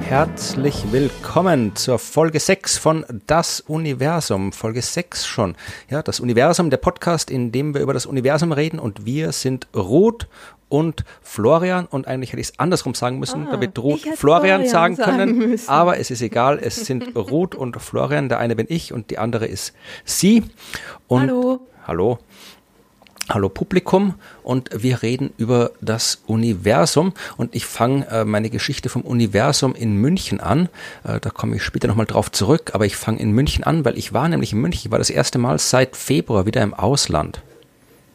Herzlich willkommen zur Folge 6 von Das Universum. Folge 6 schon. Ja, das Universum, der Podcast, in dem wir über das Universum reden und wir sind Ruth und Florian und eigentlich hätte ich es andersrum sagen müssen, ah, damit Ruth Florian, Florian, sagen können, sagen aber es ist egal, es sind Ruth und Florian, der eine bin ich und die andere ist sie. Und hallo. Hallo. Hallo Publikum und wir reden über das Universum und ich fange äh, meine Geschichte vom Universum in München an. Äh, da komme ich später nochmal drauf zurück, aber ich fange in München an, weil ich war nämlich in München, ich war das erste Mal seit Februar wieder im Ausland.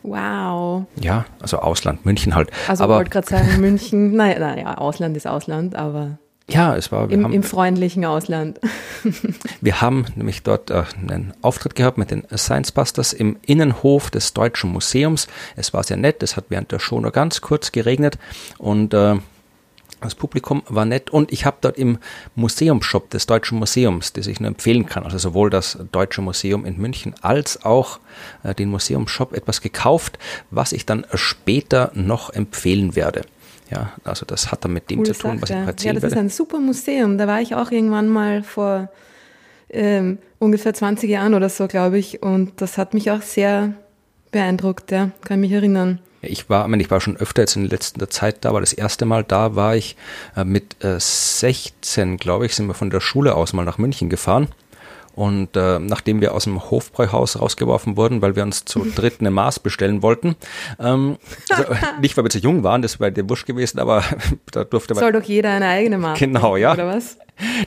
Wow. Ja, also Ausland, München halt. Also ich wollte gerade sagen, München, naja, naja, Ausland ist Ausland, aber ja, es war. Im, haben, Im, freundlichen Ausland. wir haben nämlich dort äh, einen Auftritt gehabt mit den Science Busters im Innenhof des Deutschen Museums. Es war sehr nett, es hat während der Show nur ganz kurz geregnet und äh, das Publikum war nett und ich habe dort im Museumshop des Deutschen Museums, das ich nur empfehlen kann, also sowohl das Deutsche Museum in München als auch äh, den Museumshop etwas gekauft, was ich dann später noch empfehlen werde. Ja, also das hat dann mit dem Coole zu tun, was ich erzählen Ja, das ist ein super Museum. Da war ich auch irgendwann mal vor ähm, ungefähr 20 Jahren oder so, glaube ich. Und das hat mich auch sehr beeindruckt, ja, kann mich erinnern. Ich war, ich, meine, ich war schon öfter jetzt in letzter Zeit da, aber das erste Mal da war ich äh, mit äh, 16, glaube ich, sind wir von der Schule aus mal nach München gefahren. Und äh, nachdem wir aus dem Hofbräuhaus rausgeworfen wurden, weil wir uns zu dritt eine Maß bestellen wollten, ähm, also nicht weil wir zu jung waren, das wäre der Wusch gewesen, aber da durfte man. Soll doch jeder eine eigene Maß Genau, ja. Oder was?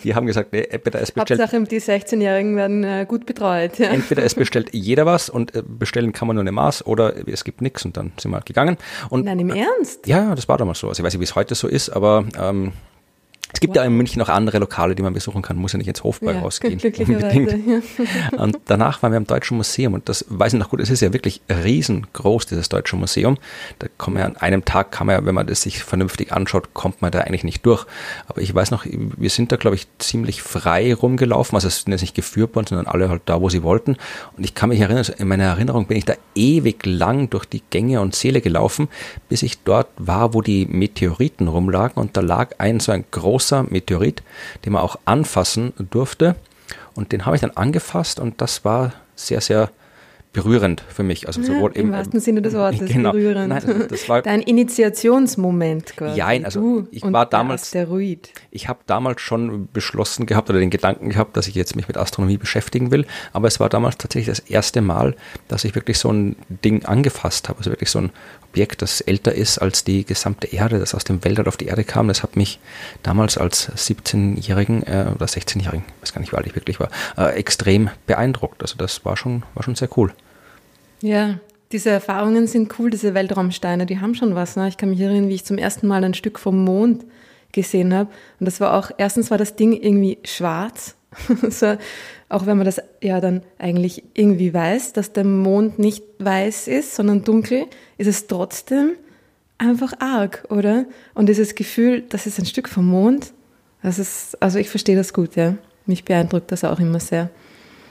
Die haben gesagt, nee, entweder es bestellt. Hauptsache, die 16-Jährigen werden äh, gut betreut. Ja. Entweder es bestellt jeder was und äh, bestellen kann man nur eine Maß oder es gibt nichts und dann sind wir gegangen. Und, Nein, im Ernst? Ja, das war damals so. Also ich weiß nicht, wie es heute so ist, aber ähm, es gibt wow. ja in München noch andere Lokale, die man besuchen kann, muss ja nicht ins Hofbräu ja, rausgehen. Unbedingt. Ja. Und danach waren wir im Deutschen Museum und das weiß ich noch gut, es ist ja wirklich riesengroß, dieses Deutsche Museum. Da kommt man ja an einem Tag, kann man ja, wenn man das sich vernünftig anschaut, kommt man da eigentlich nicht durch. Aber ich weiß noch, wir sind da, glaube ich, ziemlich frei rumgelaufen. Also es sind jetzt nicht geführt worden, sondern alle halt da, wo sie wollten. Und ich kann mich erinnern, also in meiner Erinnerung bin ich da ewig lang durch die Gänge und Säle gelaufen, bis ich dort war, wo die Meteoriten rumlagen und da lag ein so ein großes großer Meteorit, den man auch anfassen durfte. Und den habe ich dann angefasst und das war sehr, sehr berührend für mich. Also sowohl Im wahrsten Sinne des Wortes genau, berührend. Nein, das war Dein Initiationsmoment quasi. Ja, also ich war damals. Asteroid. Ich habe damals schon beschlossen gehabt oder den Gedanken gehabt, dass ich jetzt mich mit Astronomie beschäftigen will. Aber es war damals tatsächlich das erste Mal, dass ich wirklich so ein Ding angefasst habe. Also wirklich so ein Objekt, das älter ist als die gesamte Erde, das aus dem Weltall auf die Erde kam. Das hat mich damals als 17-Jährigen äh, oder 16-Jährigen, weiß gar nicht, wie alt ich wirklich war, äh, extrem beeindruckt. Also das war schon, war schon sehr cool. Ja, diese Erfahrungen sind cool, diese Weltraumsteine, die haben schon was. Ne? Ich kann mich erinnern, wie ich zum ersten Mal ein Stück vom Mond gesehen habe. Und das war auch, erstens war das Ding irgendwie schwarz. so, auch wenn man das ja dann eigentlich irgendwie weiß, dass der Mond nicht weiß ist, sondern dunkel, ist es trotzdem einfach arg, oder? Und dieses Gefühl, das ist ein Stück vom Mond, das ist, also ich verstehe das gut, ja. Mich beeindruckt das auch immer sehr.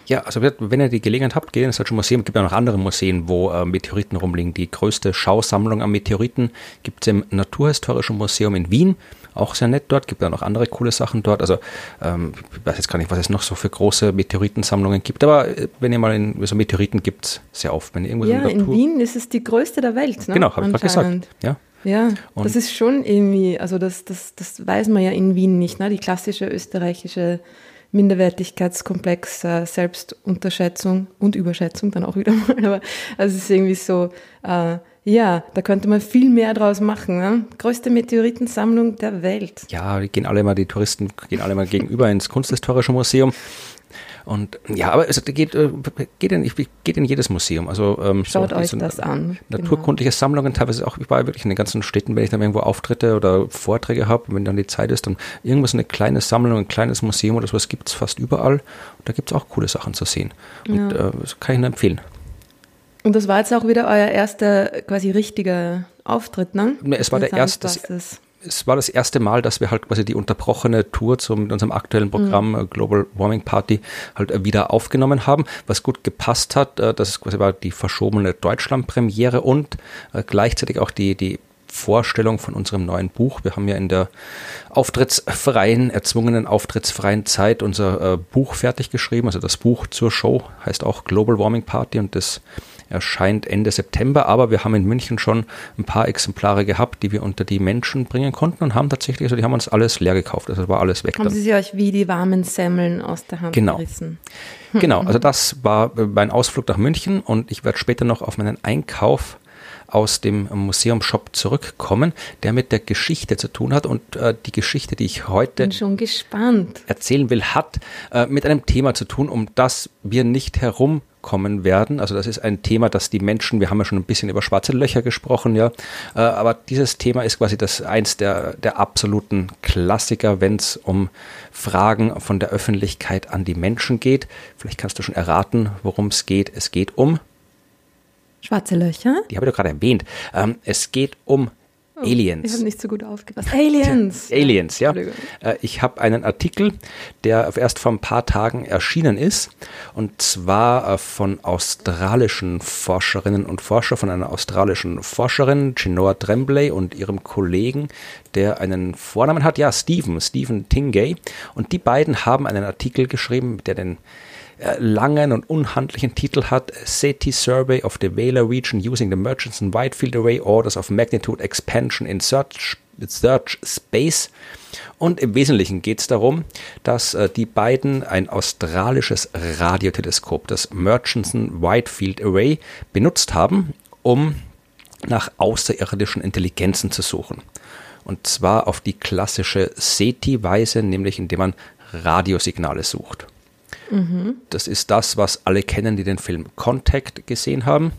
Ja, also wenn ihr die Gelegenheit habt, geht ins Deutsche Museum. Es gibt ja noch andere Museen, wo äh, Meteoriten rumliegen. Die größte Schausammlung an Meteoriten gibt es im Naturhistorischen Museum in Wien. Auch sehr nett dort. Gibt ja noch andere coole Sachen dort. Also ähm, ich weiß jetzt gar nicht, was es noch so für große Meteoritensammlungen gibt. Aber äh, wenn ihr mal in so Meteoriten gibt es sehr oft. Wenn ihr irgendwo ja, so in, in Wien ist es die größte der Welt. Ne? Genau, habe ich gerade gesagt. Ja. Ja, und das ist schon irgendwie, also das, das, das weiß man ja in Wien nicht, ne? die klassische österreichische Minderwertigkeitskomplex, äh, Selbstunterschätzung und Überschätzung dann auch wieder mal. Aber also es ist irgendwie so, äh, ja, da könnte man viel mehr draus machen. Ne? Größte Meteoritensammlung der Welt. Ja, die gehen alle mal, die Touristen gehen alle mal gegenüber ins Kunsthistorische Museum. Und ja, aber es geht, äh, geht, in, geht in jedes Museum. Also ähm, Schaut so, euch so das an. Naturkundliche genau. Sammlungen, teilweise auch, ich war wirklich in den ganzen Städten, wenn ich dann irgendwo Auftritte oder Vorträge habe, wenn dann die Zeit ist, dann irgendwas eine kleine Sammlung, ein kleines Museum oder sowas gibt es fast überall. Und da gibt es auch coole Sachen zu sehen. Und ja. äh, das kann ich nur empfehlen. Und das war jetzt auch wieder euer erster quasi richtiger Auftritt, ne? Es war der erste, es war das erste Mal, dass wir halt quasi die unterbrochene Tour mit unserem aktuellen Programm mhm. Global Warming Party halt äh, wieder aufgenommen haben, was gut gepasst hat. Äh, das quasi war die verschobene Deutschland-Premiere und äh, gleichzeitig auch die, die Vorstellung von unserem neuen Buch. Wir haben ja in der auftrittsfreien, erzwungenen auftrittsfreien Zeit unser äh, Buch fertig geschrieben. Also das Buch zur Show heißt auch Global Warming Party und das erscheint Ende September, aber wir haben in München schon ein paar Exemplare gehabt, die wir unter die Menschen bringen konnten und haben tatsächlich, also die haben uns alles leer gekauft, also war alles weg. Haben dann. Sie sie euch wie die warmen Semmeln aus der Hand genau. gerissen? Genau, also das war mein Ausflug nach München und ich werde später noch auf meinen Einkauf aus dem Museumshop zurückkommen, der mit der Geschichte zu tun hat. Und äh, die Geschichte, die ich heute erzählen will, hat äh, mit einem Thema zu tun, um das wir nicht herumkommen werden. Also das ist ein Thema, das die Menschen, wir haben ja schon ein bisschen über schwarze Löcher gesprochen, ja, äh, aber dieses Thema ist quasi das eins der, der absoluten Klassiker, wenn es um Fragen von der Öffentlichkeit an die Menschen geht. Vielleicht kannst du schon erraten, worum es geht. Es geht um Schwarze Löcher? Die habe ich doch gerade erwähnt. Ähm, es geht um oh, Aliens. Ich habe nicht so gut aufgepasst. Aliens. Aliens, ja. Äh, ich habe einen Artikel, der erst vor ein paar Tagen erschienen ist, und zwar äh, von australischen Forscherinnen und Forscher, von einer australischen Forscherin, Chenoa Tremblay, und ihrem Kollegen, der einen Vornamen hat, ja, Stephen, Stephen Tingay. Und die beiden haben einen Artikel geschrieben, der den langen und unhandlichen Titel hat, SETI Survey of the Vela Region using the Murchison Whitefield Array Orders of Magnitude Expansion in Search, Search Space. Und im Wesentlichen geht es darum, dass äh, die beiden ein australisches Radioteleskop, das Murchison Whitefield Array, benutzt haben, um nach außerirdischen Intelligenzen zu suchen. Und zwar auf die klassische SETI-Weise, nämlich indem man Radiosignale sucht. Mhm. Das ist das, was alle kennen, die den Film Contact gesehen haben.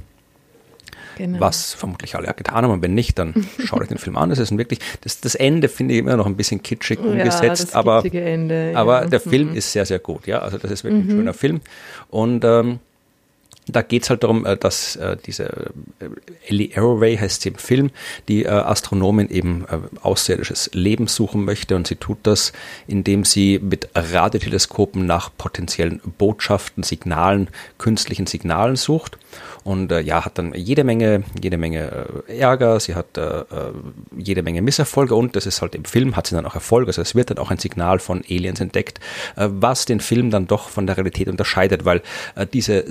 Genau. Was vermutlich alle getan haben. Und wenn nicht, dann schaut euch den Film an. Das ist wirklich, das, das Ende finde ich immer noch ein bisschen kitschig umgesetzt, ja, aber, Ende, aber der Film mhm. ist sehr, sehr gut. Ja, also das ist wirklich mhm. ein schöner Film. Und ähm, da geht es halt darum, äh, dass äh, diese äh, Ellie Arroway heißt sie im Film, die Astronomin eben außerirdisches Leben suchen möchte und sie tut das, indem sie mit Radioteleskopen nach potenziellen Botschaften, Signalen, künstlichen Signalen sucht. Und äh, ja, hat dann jede Menge, jede Menge äh, Ärger, sie hat äh, jede Menge Misserfolge und das ist halt im Film, hat sie dann auch Erfolg, also es wird dann auch ein Signal von Aliens entdeckt, was den Film dann doch von der Realität unterscheidet, weil diese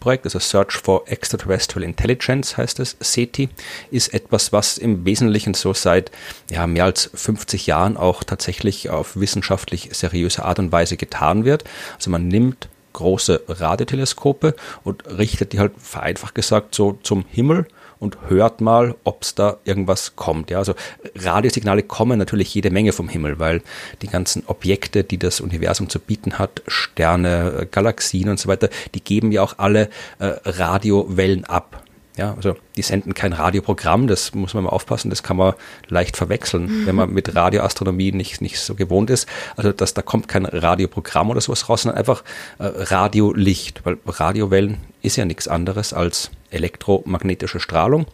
SETI-Projekt, also Search for Extraterrestrial Intelligence heißt es, SETI, ist etwas, was im Wesentlichen so seit ja, mehr als 50 Jahren auch tatsächlich auf wissenschaftlich seriöse Art und Weise getan wird. Also man nimmt große Radioteleskope und richtet die halt vereinfacht gesagt so zum Himmel und hört mal, ob es da irgendwas kommt. Ja, also Radiosignale kommen natürlich jede Menge vom Himmel, weil die ganzen Objekte, die das Universum zu bieten hat, Sterne, Galaxien und so weiter, die geben ja auch alle äh, Radiowellen ab. Ja, also die senden kein Radioprogramm, das muss man mal aufpassen, das kann man leicht verwechseln, wenn man mit Radioastronomie nicht, nicht so gewohnt ist. Also dass da kommt kein Radioprogramm oder sowas raus, sondern einfach äh, Radiolicht, weil Radiowellen ist ja nichts anderes als elektromagnetische Strahlung.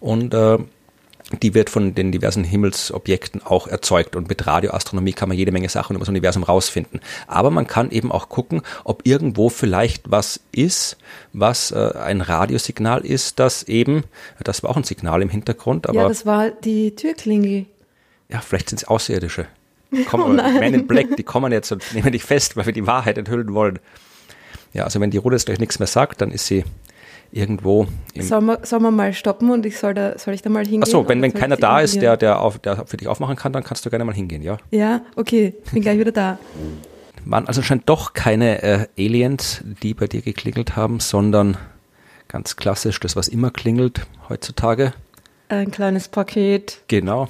Und äh, die wird von den diversen Himmelsobjekten auch erzeugt. Und mit Radioastronomie kann man jede Menge Sachen über das Universum rausfinden. Aber man kann eben auch gucken, ob irgendwo vielleicht was ist, was äh, ein Radiosignal ist, das eben, das war auch ein Signal im Hintergrund. Aber, ja, das war die Türklingel. Ja, vielleicht sind es Außerirdische. Kommen, oh Man in Black, die kommen jetzt und nehmen dich fest, weil wir die Wahrheit enthüllen wollen. Ja, also wenn die Ruder gleich nichts mehr sagt, dann ist sie irgendwo. Sollen wir, soll man mal stoppen und ich soll, da, soll ich da mal hingehen? Achso, wenn, wenn keiner da ist, der, der, auf, der für dich aufmachen kann, dann kannst du gerne mal hingehen, ja? Ja, okay, bin gleich wieder da. Waren also scheint doch keine äh, Aliens, die bei dir geklingelt haben, sondern ganz klassisch das, was immer klingelt heutzutage. Ein kleines Paket. Genau.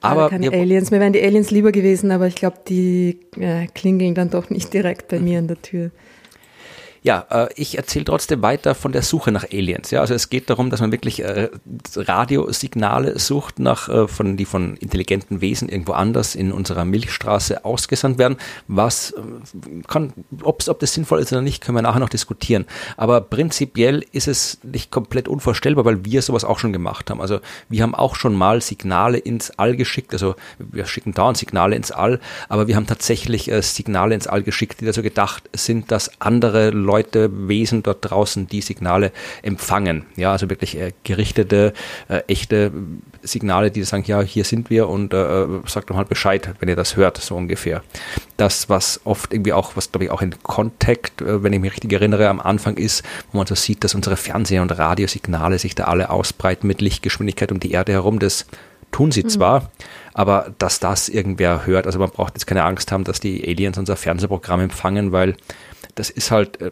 Aber, keine Aliens. Mir wären die Aliens lieber gewesen, aber ich glaube, die äh, klingeln dann doch nicht direkt bei mir an der Tür. Ja, äh, ich erzähle trotzdem weiter von der Suche nach Aliens. Ja, also es geht darum, dass man wirklich äh, Radiosignale sucht nach äh, von die von intelligenten Wesen irgendwo anders in unserer Milchstraße ausgesandt werden. Was kann, ob's, ob das sinnvoll ist oder nicht, können wir nachher noch diskutieren. Aber prinzipiell ist es nicht komplett unvorstellbar, weil wir sowas auch schon gemacht haben. Also wir haben auch schon mal Signale ins All geschickt. Also wir schicken dauernd Signale ins All, aber wir haben tatsächlich Signale ins All geschickt, die dazu gedacht sind, dass andere Leute, Wesen dort draußen die Signale empfangen. Ja, also wirklich äh, gerichtete, äh, echte Signale, die sagen, ja, hier sind wir und äh, sagt doch mal Bescheid, wenn ihr das hört, so ungefähr. Das, was oft irgendwie auch, was glaube ich auch in Contact, äh, wenn ich mich richtig erinnere, am Anfang ist, wo man so sieht, dass unsere Fernseh- und Radiosignale sich da alle ausbreiten mit Lichtgeschwindigkeit um die Erde herum. Das tun sie mhm. zwar, aber dass das irgendwer hört, also man braucht jetzt keine Angst haben, dass die Aliens unser Fernsehprogramm empfangen, weil das ist halt äh,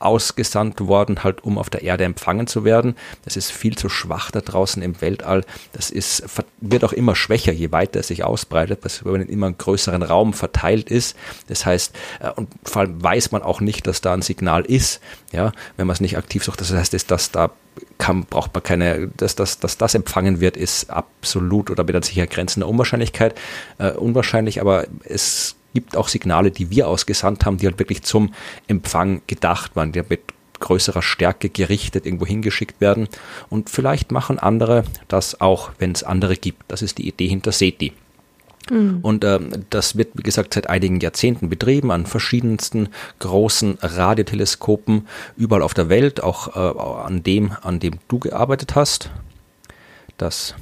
ausgesandt worden, halt um auf der Erde empfangen zu werden. Das ist viel zu schwach da draußen im Weltall. Das ist, wird auch immer schwächer, je weiter es sich ausbreitet, weil es in immer einen größeren Raum verteilt ist. Das heißt, äh, und vor allem weiß man auch nicht, dass da ein Signal ist, ja, wenn man es nicht aktiv sucht. Das heißt, dass da kann, braucht man keine, dass, dass, dass das empfangen wird, ist absolut oder mit einer sicher Grenzen der Unwahrscheinlichkeit äh, unwahrscheinlich, aber es gibt auch Signale, die wir ausgesandt haben, die halt wirklich zum Empfang gedacht waren, die mit größerer Stärke gerichtet irgendwo hingeschickt werden. Und vielleicht machen andere das auch, wenn es andere gibt. Das ist die Idee hinter SETI. Mhm. Und äh, das wird, wie gesagt, seit einigen Jahrzehnten betrieben an verschiedensten großen Radioteleskopen überall auf der Welt, auch äh, an dem, an dem du gearbeitet hast. Das,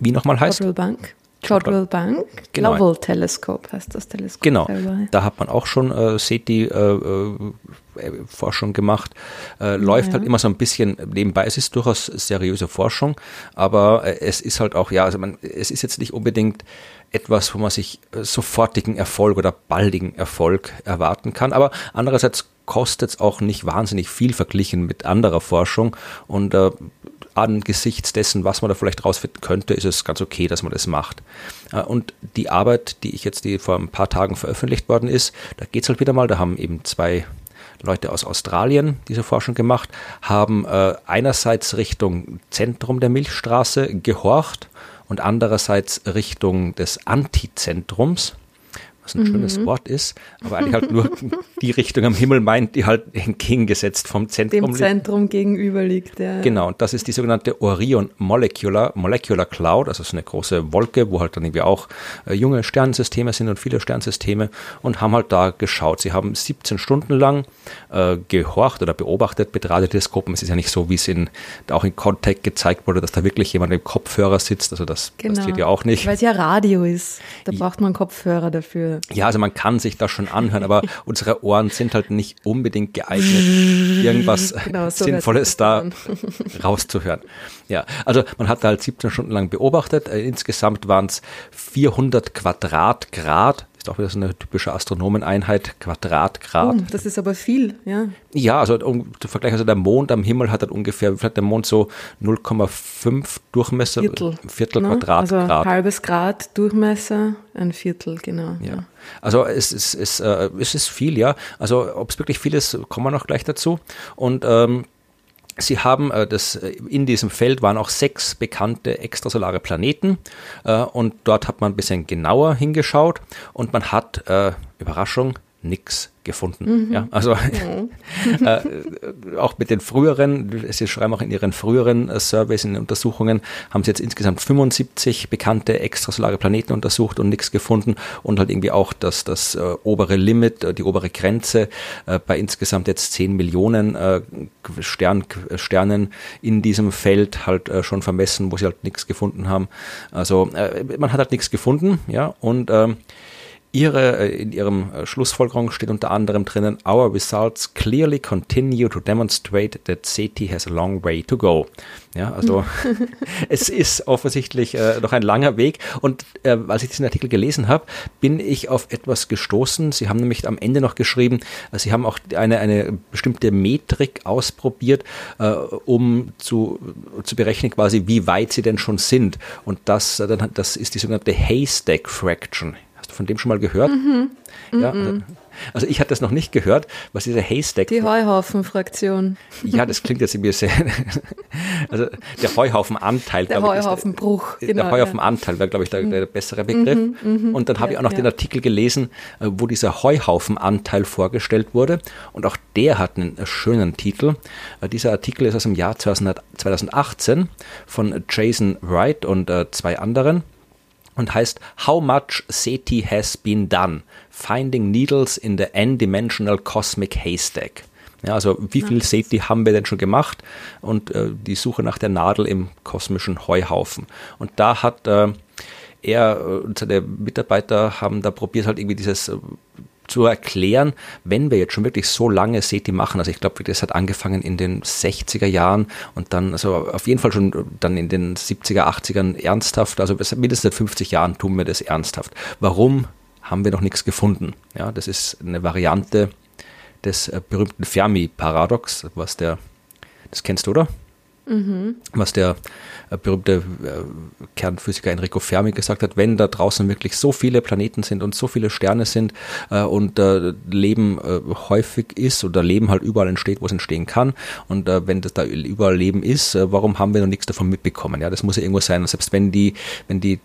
wie nochmal heißt? Bank. Jodrell Bank, genau. Lovell Telescope heißt das Teleskop. Genau, da hat man auch schon äh, SETI-Forschung äh, äh, gemacht. Äh, läuft ja. halt immer so ein bisschen nebenbei. Es ist durchaus seriöse Forschung, aber äh, es ist halt auch, ja, also man, es ist jetzt nicht unbedingt etwas, wo man sich äh, sofortigen Erfolg oder baldigen Erfolg erwarten kann. Aber andererseits kostet es auch nicht wahnsinnig viel verglichen mit anderer Forschung und äh, angesichts dessen, was man da vielleicht rausfinden könnte, ist es ganz okay, dass man das macht. Äh, und die Arbeit, die ich jetzt, die vor ein paar Tagen veröffentlicht worden ist, da geht es halt wieder mal, da haben eben zwei Leute aus Australien diese Forschung gemacht, haben äh, einerseits Richtung Zentrum der Milchstraße gehorcht und andererseits Richtung des Antizentrums was ein mhm. schönes Wort ist, aber eigentlich halt nur die Richtung am Himmel meint, die halt entgegengesetzt vom Zentrum Dem Zentrum gegenüber liegt, ja. Genau, und das ist die sogenannte Orion Molecular, Molecular Cloud, also so eine große Wolke, wo halt dann irgendwie auch äh, junge Sternensysteme sind und viele Sternsysteme und haben halt da geschaut. Sie haben 17 Stunden lang äh, gehorcht oder beobachtet mit Radioteleskopen. Es ist ja nicht so, wie es in, auch in Contact gezeigt wurde, dass da wirklich jemand im Kopfhörer sitzt, also das genau. passiert ja auch nicht. Weil es ja Radio ist, da braucht man Kopfhörer dafür. Ja, also man kann sich das schon anhören, aber unsere Ohren sind halt nicht unbedingt geeignet, irgendwas genau, so Sinnvolles da rauszuhören. Ja, also man hat da halt 17 Stunden lang beobachtet. Äh, insgesamt waren es 400 Quadratgrad ist auch wieder so eine typische Astronomeneinheit, Quadratgrad. Oh, das ist aber viel, ja. Ja, also um, zu vergleichen, also der Mond am Himmel hat halt ungefähr, hat der Mond so 0,5 Durchmesser? Viertel. Viertel ne? Quadratgrad. Also halbes Grad Durchmesser, ein Viertel, genau. Ja. ja. Also es, es, es, äh, es ist viel, ja. Also ob es wirklich viel ist, kommen wir noch gleich dazu. Und ähm, Sie haben äh, das äh, in diesem Feld waren auch sechs bekannte extrasolare Planeten äh, und dort hat man ein bisschen genauer hingeschaut und man hat äh, Überraschung nichts gefunden. Mhm. Ja, also mhm. äh, auch mit den früheren, Sie schreiben auch in Ihren früheren äh, Surveys, in den Untersuchungen, haben Sie jetzt insgesamt 75 bekannte extrasolare Planeten untersucht und nichts gefunden und halt irgendwie auch das, das äh, obere Limit, äh, die obere Grenze äh, bei insgesamt jetzt 10 Millionen äh, Stern, Sternen in diesem Feld halt schon vermessen, wo Sie halt nichts gefunden haben. Also man hat halt nichts gefunden, ja, und ähm, Ihre, äh, in Ihrem äh, Schlussfolgerung steht unter anderem drinnen, Our results clearly continue to demonstrate that SETI has a long way to go. Ja, also es ist offensichtlich äh, noch ein langer Weg. Und äh, als ich diesen Artikel gelesen habe, bin ich auf etwas gestoßen. Sie haben nämlich am Ende noch geschrieben, äh, Sie haben auch eine, eine bestimmte Metrik ausprobiert, äh, um zu, zu berechnen quasi, wie weit Sie denn schon sind. Und das, das ist die sogenannte Haystack Fraction von dem schon mal gehört? Mhm. Ja, mhm. Also ich hatte das noch nicht gehört, was diese Haystack. Die Heuhaufen-Fraktion. Ja, das klingt jetzt ein bisschen. Also der Heuhaufenanteil. Der Heuhaufenbruch. Der, genau, der Heuhaufenanteil wäre, glaube ich, der, der, bessere Begriff. Mhm, mhm, und dann habe ja, ich auch noch ja. den Artikel gelesen, äh, wo dieser Heuhaufenanteil vorgestellt wurde. Und auch der hat einen schönen Titel. Äh, dieser Artikel ist aus dem Jahr 2018 von Jason Wright und äh, zwei anderen und heißt How much SETI has been done? Finding Needles in the N-Dimensional Cosmic Haystack. Ja, also wie viel SETI haben wir denn schon gemacht? Und äh, die Suche nach der Nadel im kosmischen Heuhaufen. Und da hat äh, er und seine Mitarbeiter haben da probiert halt irgendwie dieses äh, zu erklären, wenn wir jetzt schon wirklich so lange SETI machen, also ich glaube, das hat angefangen in den 60er Jahren und dann, also auf jeden Fall schon dann in den 70er, 80ern ernsthaft, also mindestens seit 50 Jahren tun wir das ernsthaft. Warum haben wir noch nichts gefunden? Ja, das ist eine Variante des äh, berühmten Fermi-Paradox, was der, das kennst du, oder? Mhm. Was der berühmte äh, Kernphysiker Enrico Fermi gesagt hat, wenn da draußen wirklich so viele Planeten sind und so viele Sterne sind äh, und äh, Leben äh, häufig ist oder Leben halt überall entsteht, wo es entstehen kann und äh, wenn das da überall Leben ist, warum haben wir noch nichts davon mitbekommen? Ja, das muss ja irgendwo sein. selbst wenn die, wenn die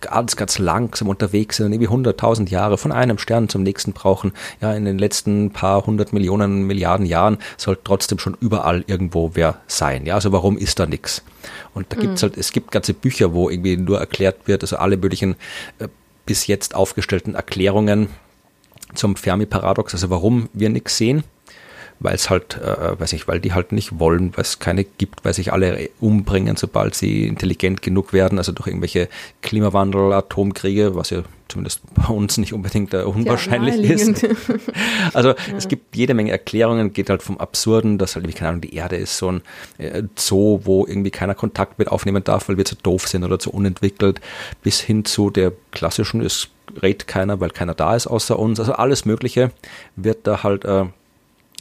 ganz, ganz langsam unterwegs sind und irgendwie hunderttausend Jahre von einem Stern zum nächsten brauchen, ja, in den letzten paar hundert Millionen, Milliarden Jahren sollte trotzdem schon überall irgendwo wer sein. Ja, also warum ist da nichts? Und da gibt es mhm. halt, es gibt ganze Bücher, wo irgendwie nur erklärt wird, also alle möglichen äh, bis jetzt aufgestellten Erklärungen zum Fermi-Paradox, also warum wir nichts sehen weil es halt, äh, weiß ich, weil die halt nicht wollen, weil es keine gibt, weil sich alle umbringen, sobald sie intelligent genug werden, also durch irgendwelche Klimawandel, Atomkriege, was ja zumindest bei uns nicht unbedingt äh, unwahrscheinlich ja, ist. Also ja. es gibt jede Menge Erklärungen, geht halt vom Absurden, dass halt, keine Ahnung, die Erde ist so ein äh, Zoo, wo irgendwie keiner Kontakt mit aufnehmen darf, weil wir zu doof sind oder zu unentwickelt, bis hin zu der klassischen, es redet keiner, weil keiner da ist außer uns. Also alles Mögliche wird da halt äh,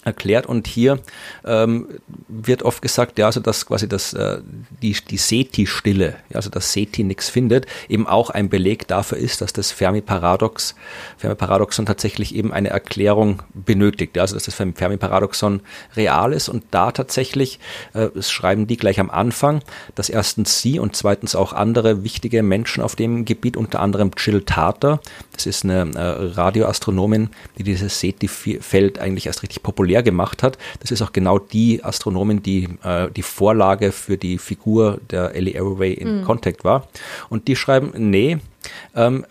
erklärt. Und hier ähm, wird oft gesagt, ja, also dass quasi das, äh, die, die SETI-Stille, ja, also dass SETI nichts findet, eben auch ein Beleg dafür ist, dass das Fermi-Paradox, Fermi-Paradoxon tatsächlich eben eine Erklärung benötigt, ja, also dass das Fermi-Paradoxon real ist. Und da tatsächlich, äh, schreiben die gleich am Anfang, dass erstens sie und zweitens auch andere wichtige Menschen auf dem Gebiet, unter anderem Jill Tarter, das ist eine äh, Radioastronomin, die dieses SETI-Feld eigentlich erst richtig populär gemacht hat. Das ist auch genau die Astronomin, die äh, die Vorlage für die Figur der Ellie Arroway in mhm. Contact war. Und die schreiben, nee, ähm,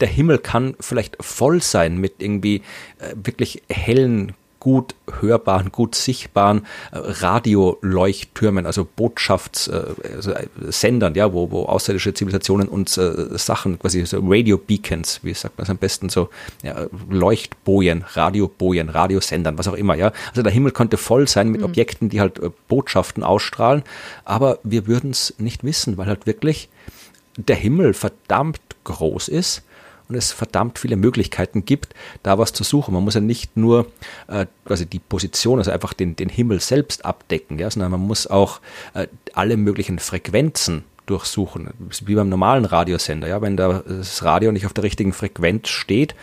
der Himmel kann vielleicht voll sein mit irgendwie äh, wirklich hellen, gut hörbaren, gut sichtbaren äh, Radioleuchttürmen, also Botschaftssendern, äh, ja, wo, wo außerirdische Zivilisationen uns äh, Sachen, quasi so Radio Beacons, wie sagt man es am besten, so ja, Leuchtbojen, Radiobojen, Radiosendern, was auch immer, ja. Also der Himmel könnte voll sein mit mhm. Objekten, die halt äh, Botschaften ausstrahlen, aber wir würden es nicht wissen, weil halt wirklich der Himmel verdammt groß ist und es verdammt viele Möglichkeiten gibt, da was zu suchen. Man muss ja nicht nur äh, quasi die Position, also einfach den, den Himmel selbst abdecken, ja, sondern man muss auch äh, alle möglichen Frequenzen durchsuchen, wie beim normalen Radiosender. Ja, wenn das Radio nicht auf der richtigen Frequenz steht,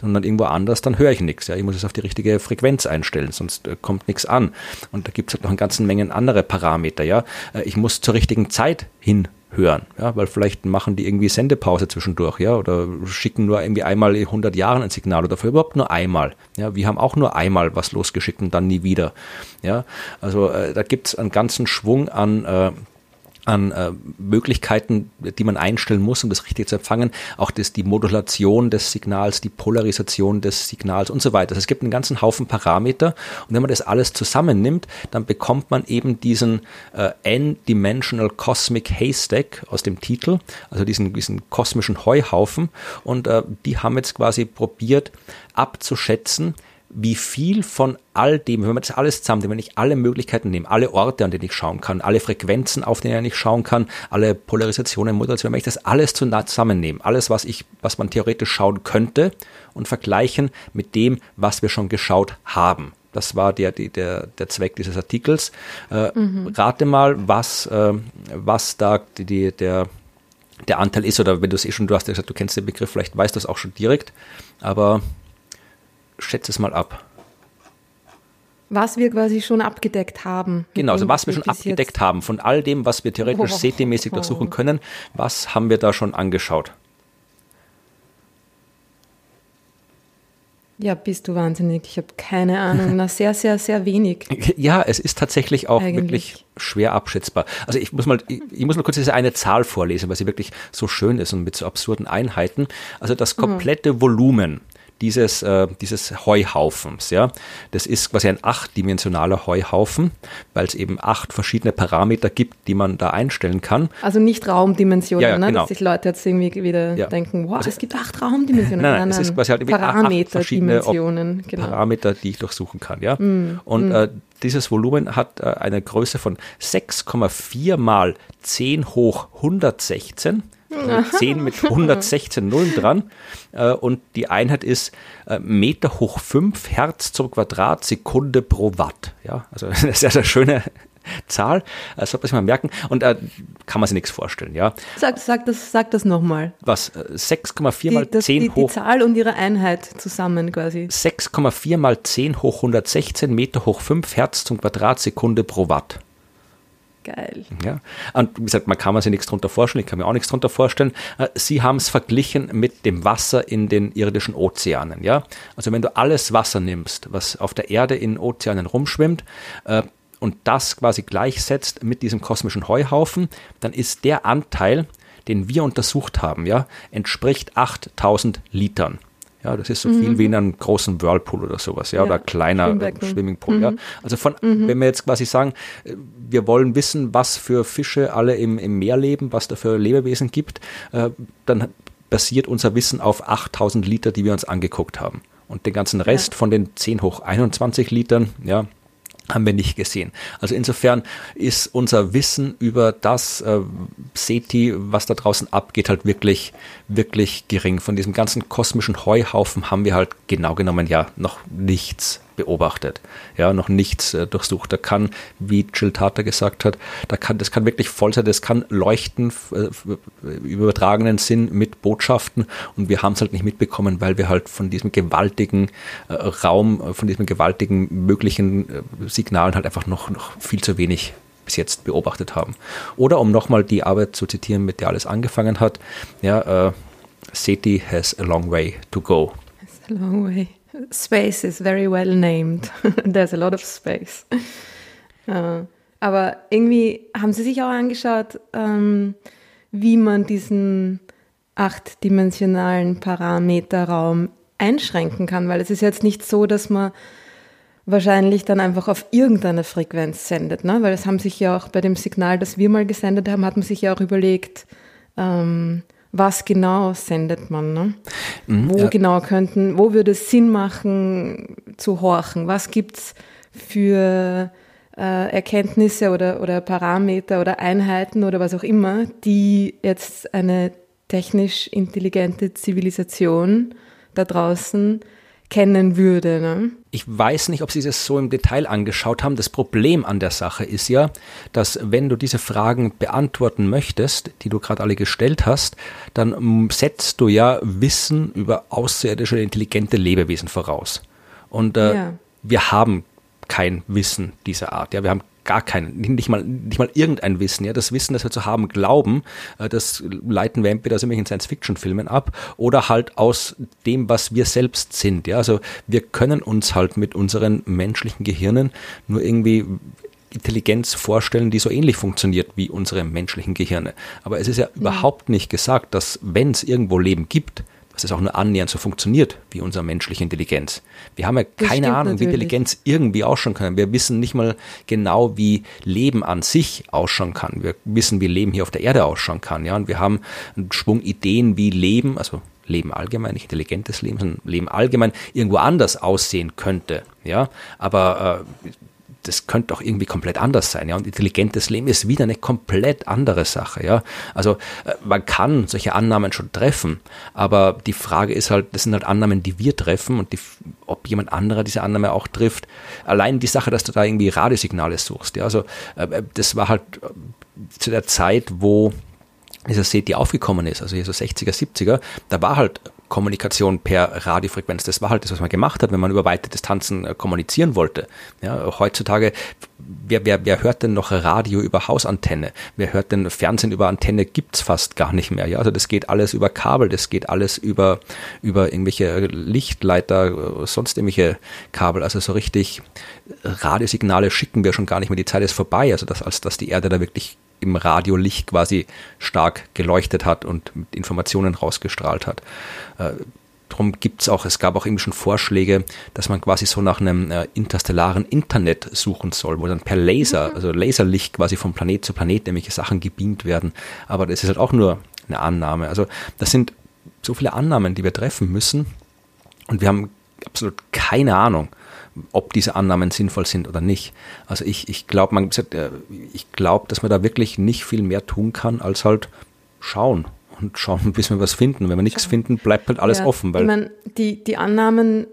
sondern irgendwo anders, dann höre ich nichts. Ja, ich muss es auf die richtige Frequenz einstellen, sonst äh, kommt nichts an. Und da gibt es halt noch eine ganze Menge andere Parameter. Ja, äh, ich muss zur richtigen Zeit hin hören, ja, weil vielleicht machen die irgendwie Sendepause zwischendurch, ja, oder schicken nur irgendwie einmal in 100 Jahren ein Signal oder für überhaupt nur einmal, ja, wir haben auch nur einmal was losgeschickt und dann nie wieder, ja, also äh, da gibt's einen ganzen Schwung an äh, an äh, Möglichkeiten, die man einstellen muss, um das richtig zu empfangen. Auch das, die Modulation des Signals, die Polarisation des Signals und so weiter. Also es gibt einen ganzen Haufen Parameter. Und wenn man das alles zusammennimmt, dann bekommt man eben diesen äh, N-Dimensional Cosmic Haystack aus dem Titel, also diesen, diesen kosmischen Heuhaufen. Und äh, die haben jetzt quasi probiert abzuschätzen, wie viel von all dem, wenn man das alles zusammennimmt, wenn ich alle Möglichkeiten nehme, alle Orte, an denen ich schauen kann, alle Frequenzen, auf denen ich schauen kann, alle Polarisationen, Modulationen, wenn ich das alles zusammennehme, alles, was ich, was man theoretisch schauen könnte und vergleichen mit dem, was wir schon geschaut haben. Das war der, der, der Zweck dieses Artikels. Äh, mhm. Rate mal, was, äh, was da die, die, der, der Anteil ist, oder wenn du es eh schon, du hast ja gesagt, du kennst den Begriff, vielleicht weißt du es auch schon direkt, aber schätze es mal ab. Was wir quasi schon abgedeckt haben. Genau, also was wir schon abgedeckt jetzt. haben. Von all dem, was wir theoretisch oh, SETI-mäßig oh. durchsuchen können, was haben wir da schon angeschaut? Ja, bist du wahnsinnig. Ich habe keine Ahnung. Na, sehr, sehr, sehr wenig. Ja, es ist tatsächlich auch Eigentlich. wirklich schwer abschätzbar. Also ich muss mal, ich, ich, muss mal kurz diese eine Zahl vorlesen, weil sie wirklich so schön ist und mit so absurden Einheiten. Also das mhm. komplette mhm. Volumen dieses, äh, dieses Heuhaufens. Ja? Das ist quasi ein achtdimensionaler Heuhaufen, weil es eben acht verschiedene Parameter gibt, die man da einstellen kann. Also nicht Raumdimensionen, ja, ja, ne? genau. dass sich Leute jetzt irgendwie wieder ja. denken, wow, also, es gibt acht Raumdimensionen. Nein, nein, nein, es ist quasi halt Parameter, Dimensionen, genau. Parameter, die ich durchsuchen kann. Ja? Mm, Und mm. Äh, dieses Volumen hat äh, eine Größe von 6,4 mal 10 hoch 116 10 mit 116 Nullen dran. Äh, und die Einheit ist äh, Meter hoch 5 Hertz zum Quadratsekunde pro Watt. Ja, also eine sehr, sehr schöne Zahl. Das sollte man sich mal merken. Und da äh, kann man sich nichts vorstellen, ja. Sag, sag das, sag das nochmal. Was? 6,4 mal 10 die, hoch. Die Zahl und ihre Einheit zusammen quasi. 6,4 mal 10 hoch 116 Meter hoch 5 Hertz zum Quadratsekunde pro Watt. Geil. Ja. Und wie gesagt, man kann man sich nichts darunter vorstellen, ich kann mir auch nichts darunter vorstellen. Äh, sie haben es verglichen mit dem Wasser in den irdischen Ozeanen. Ja? Also wenn du alles Wasser nimmst, was auf der Erde in Ozeanen rumschwimmt, äh, und das quasi gleichsetzt mit diesem kosmischen Heuhaufen, dann ist der Anteil, den wir untersucht haben, ja, entspricht 8000 Litern. Ja, das ist so mhm. viel wie in einem großen Whirlpool oder sowas, ja, ja oder kleiner Swimmingpool. Mhm. Ja. Also von, mhm. wenn wir jetzt quasi sagen, äh, wir wollen wissen, was für Fische alle im, im Meer leben, was da für Lebewesen gibt, äh, dann basiert unser Wissen auf 8000 Liter, die wir uns angeguckt haben. Und den ganzen Rest ja. von den 10 hoch 21 Litern, ja, haben wir nicht gesehen. Also insofern ist unser Wissen über das äh, SETI, was da draußen abgeht, halt wirklich, wirklich gering. Von diesem ganzen kosmischen Heuhaufen haben wir halt genau genommen ja noch nichts beobachtet, ja, noch nichts äh, durchsucht. Da kann, wie Jill Tata gesagt hat, da kann, das kann wirklich voll sein, das kann leuchten, äh, übertragenen Sinn mit Botschaften und wir haben es halt nicht mitbekommen, weil wir halt von diesem gewaltigen äh, Raum, äh, von diesem gewaltigen möglichen äh, Signalen halt einfach noch, noch viel zu wenig bis jetzt beobachtet haben. Oder um nochmal die Arbeit zu zitieren, mit der alles angefangen hat, ja, äh, SETI has a long way to go. It's a long way. Space is very well named. There's a lot of space. Uh, aber irgendwie haben Sie sich auch angeschaut, ähm, wie man diesen achtdimensionalen Parameterraum einschränken kann, weil es ist jetzt nicht so, dass man wahrscheinlich dann einfach auf irgendeine Frequenz sendet, ne? weil es haben sich ja auch bei dem Signal, das wir mal gesendet haben, hat man sich ja auch überlegt, ähm, was genau sendet man? Ne? Mhm, wo ja. genau könnten, wo würde es Sinn machen zu horchen? Was gibt es für äh, Erkenntnisse oder, oder Parameter oder Einheiten oder was auch immer, die jetzt eine technisch intelligente Zivilisation da draußen kennen würde. Ne? Ich weiß nicht, ob Sie das so im Detail angeschaut haben. Das Problem an der Sache ist ja, dass wenn du diese Fragen beantworten möchtest, die du gerade alle gestellt hast, dann setzt du ja Wissen über außerirdische intelligente Lebewesen voraus. Und äh, ja. wir haben kein Wissen dieser Art. Ja, wir haben gar kein, nicht mal, nicht mal irgendein Wissen. Ja, das Wissen, das wir zu haben glauben, äh, das leiten wir entweder aus irgendwelchen Science-Fiction-Filmen ab oder halt aus dem, was wir selbst sind. Ja, also wir können uns halt mit unseren menschlichen Gehirnen nur irgendwie Intelligenz vorstellen, die so ähnlich funktioniert wie unsere menschlichen Gehirne. Aber es ist ja mhm. überhaupt nicht gesagt, dass wenn es irgendwo Leben gibt, dass es auch nur annähernd so funktioniert wie unsere menschliche Intelligenz. Wir haben ja keine Ahnung, natürlich. wie Intelligenz irgendwie ausschauen kann. Wir wissen nicht mal genau, wie Leben an sich ausschauen kann. Wir wissen, wie Leben hier auf der Erde ausschauen kann. Ja, und wir haben einen Schwung Ideen, wie Leben, also Leben allgemein, nicht intelligentes Leben, sondern Leben allgemein irgendwo anders aussehen könnte. Ja, aber äh, das könnte doch irgendwie komplett anders sein, ja. Und intelligentes Leben ist wieder eine komplett andere Sache, ja. Also äh, man kann solche Annahmen schon treffen, aber die Frage ist halt, das sind halt Annahmen, die wir treffen und die, ob jemand anderer diese Annahme auch trifft. Allein die Sache, dass du da irgendwie Radiosignale suchst, ja. Also äh, äh, das war halt zu der Zeit, wo dieser SETI aufgekommen ist, also hier so 60er, 70er, da war halt Kommunikation per Radiofrequenz. Das war halt das, was man gemacht hat, wenn man über weite Distanzen äh, kommunizieren wollte. Ja, heutzutage, wer, wer, wer hört denn noch Radio über Hausantenne? Wer hört denn Fernsehen über Antenne? Gibt's fast gar nicht mehr. Ja, also das geht alles über Kabel, das geht alles über, über irgendwelche Lichtleiter, sonst irgendwelche Kabel. Also so richtig Radiosignale schicken wir schon gar nicht mehr. Die Zeit ist vorbei. Also das, als dass die Erde da wirklich im Radiolicht quasi stark geleuchtet hat und Informationen rausgestrahlt hat. Äh, Darum gibt es auch, es gab auch irgendwie schon Vorschläge, dass man quasi so nach einem äh, interstellaren Internet suchen soll, wo dann per Laser, mhm. also Laserlicht quasi vom Planet zu Planet nämliche Sachen gebeamt werden. Aber das ist halt auch nur eine Annahme. Also das sind so viele Annahmen, die wir treffen müssen und wir haben absolut keine Ahnung, ob diese Annahmen sinnvoll sind oder nicht. Also ich, ich glaube, man äh, ich glaube, dass man da wirklich nicht viel mehr tun kann, als halt schauen und schauen, bis wir was finden. Wenn wir nichts finden, bleibt halt alles ja, offen. Weil ich meine, die, die Annahmen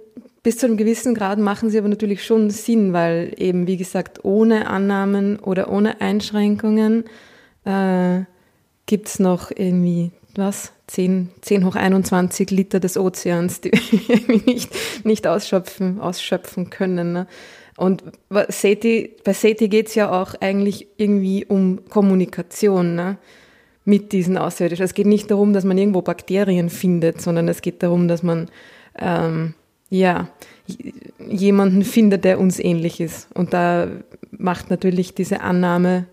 bis zu einem gewissen Grad machen sie aber natürlich schon Sinn, weil eben, wie gesagt, ohne Annahmen oder ohne Einschränkungen äh, gibt es noch irgendwie, was, 10, 10 hoch 21 Liter des Ozeans, die wir nicht, nicht ausschöpfen, ausschöpfen können. Ne? Und SETI, bei SETI geht es ja auch eigentlich irgendwie um Kommunikation ne? mit diesen Außerirdischen. Es geht nicht darum, dass man irgendwo Bakterien findet, sondern es geht darum, dass man ähm, ja, jemanden findet, der uns ähnlich ist. Und da macht natürlich diese Annahme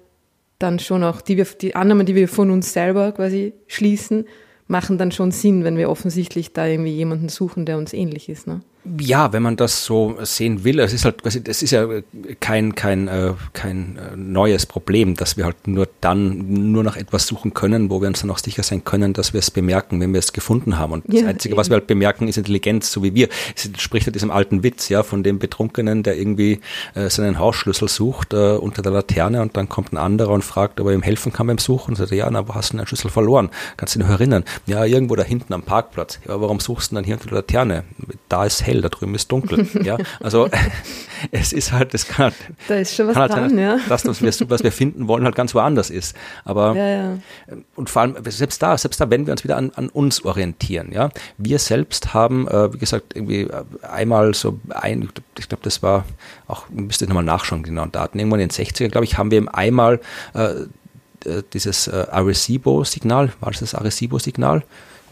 dann schon auch, die, wir, die Annahme, die wir von uns selber quasi schließen, machen dann schon Sinn, wenn wir offensichtlich da irgendwie jemanden suchen, der uns ähnlich ist. Ne? Ja, wenn man das so sehen will, es ist halt, das ist ja kein, kein, äh, kein äh, neues Problem, dass wir halt nur dann nur nach etwas suchen können, wo wir uns dann auch sicher sein können, dass wir es bemerken, wenn wir es gefunden haben. Und das ja, Einzige, eben. was wir halt bemerken, ist Intelligenz, so wie wir. Es spricht ja diesem alten Witz, ja, von dem Betrunkenen, der irgendwie äh, seinen Hausschlüssel sucht äh, unter der Laterne und dann kommt ein anderer und fragt, ob er ihm helfen kann beim Suchen. Und sagt, ja, na, wo hast du deinen Schlüssel verloren? Kannst du dich noch erinnern? Ja, irgendwo da hinten am Parkplatz. Ja, warum suchst du denn dann hier unter der Laterne? Da ist hell hell, da drüben ist dunkel. ja, also es ist halt, es kann halt, da ist schon was halt dran, sein, ja. das, was wir, was wir finden wollen, halt ganz woanders ist. Aber ja, ja. und vor allem selbst da, selbst da, wenn wir uns wieder an, an uns orientieren, ja, wir selbst haben, äh, wie gesagt, irgendwie äh, einmal so ein, ich glaube, das war auch, müsste ich nochmal nachschauen, genau, Daten, irgendwann in den 60er, glaube ich, haben wir einmal äh, äh, dieses äh, Arecibo-Signal, war das das Arecibo-Signal?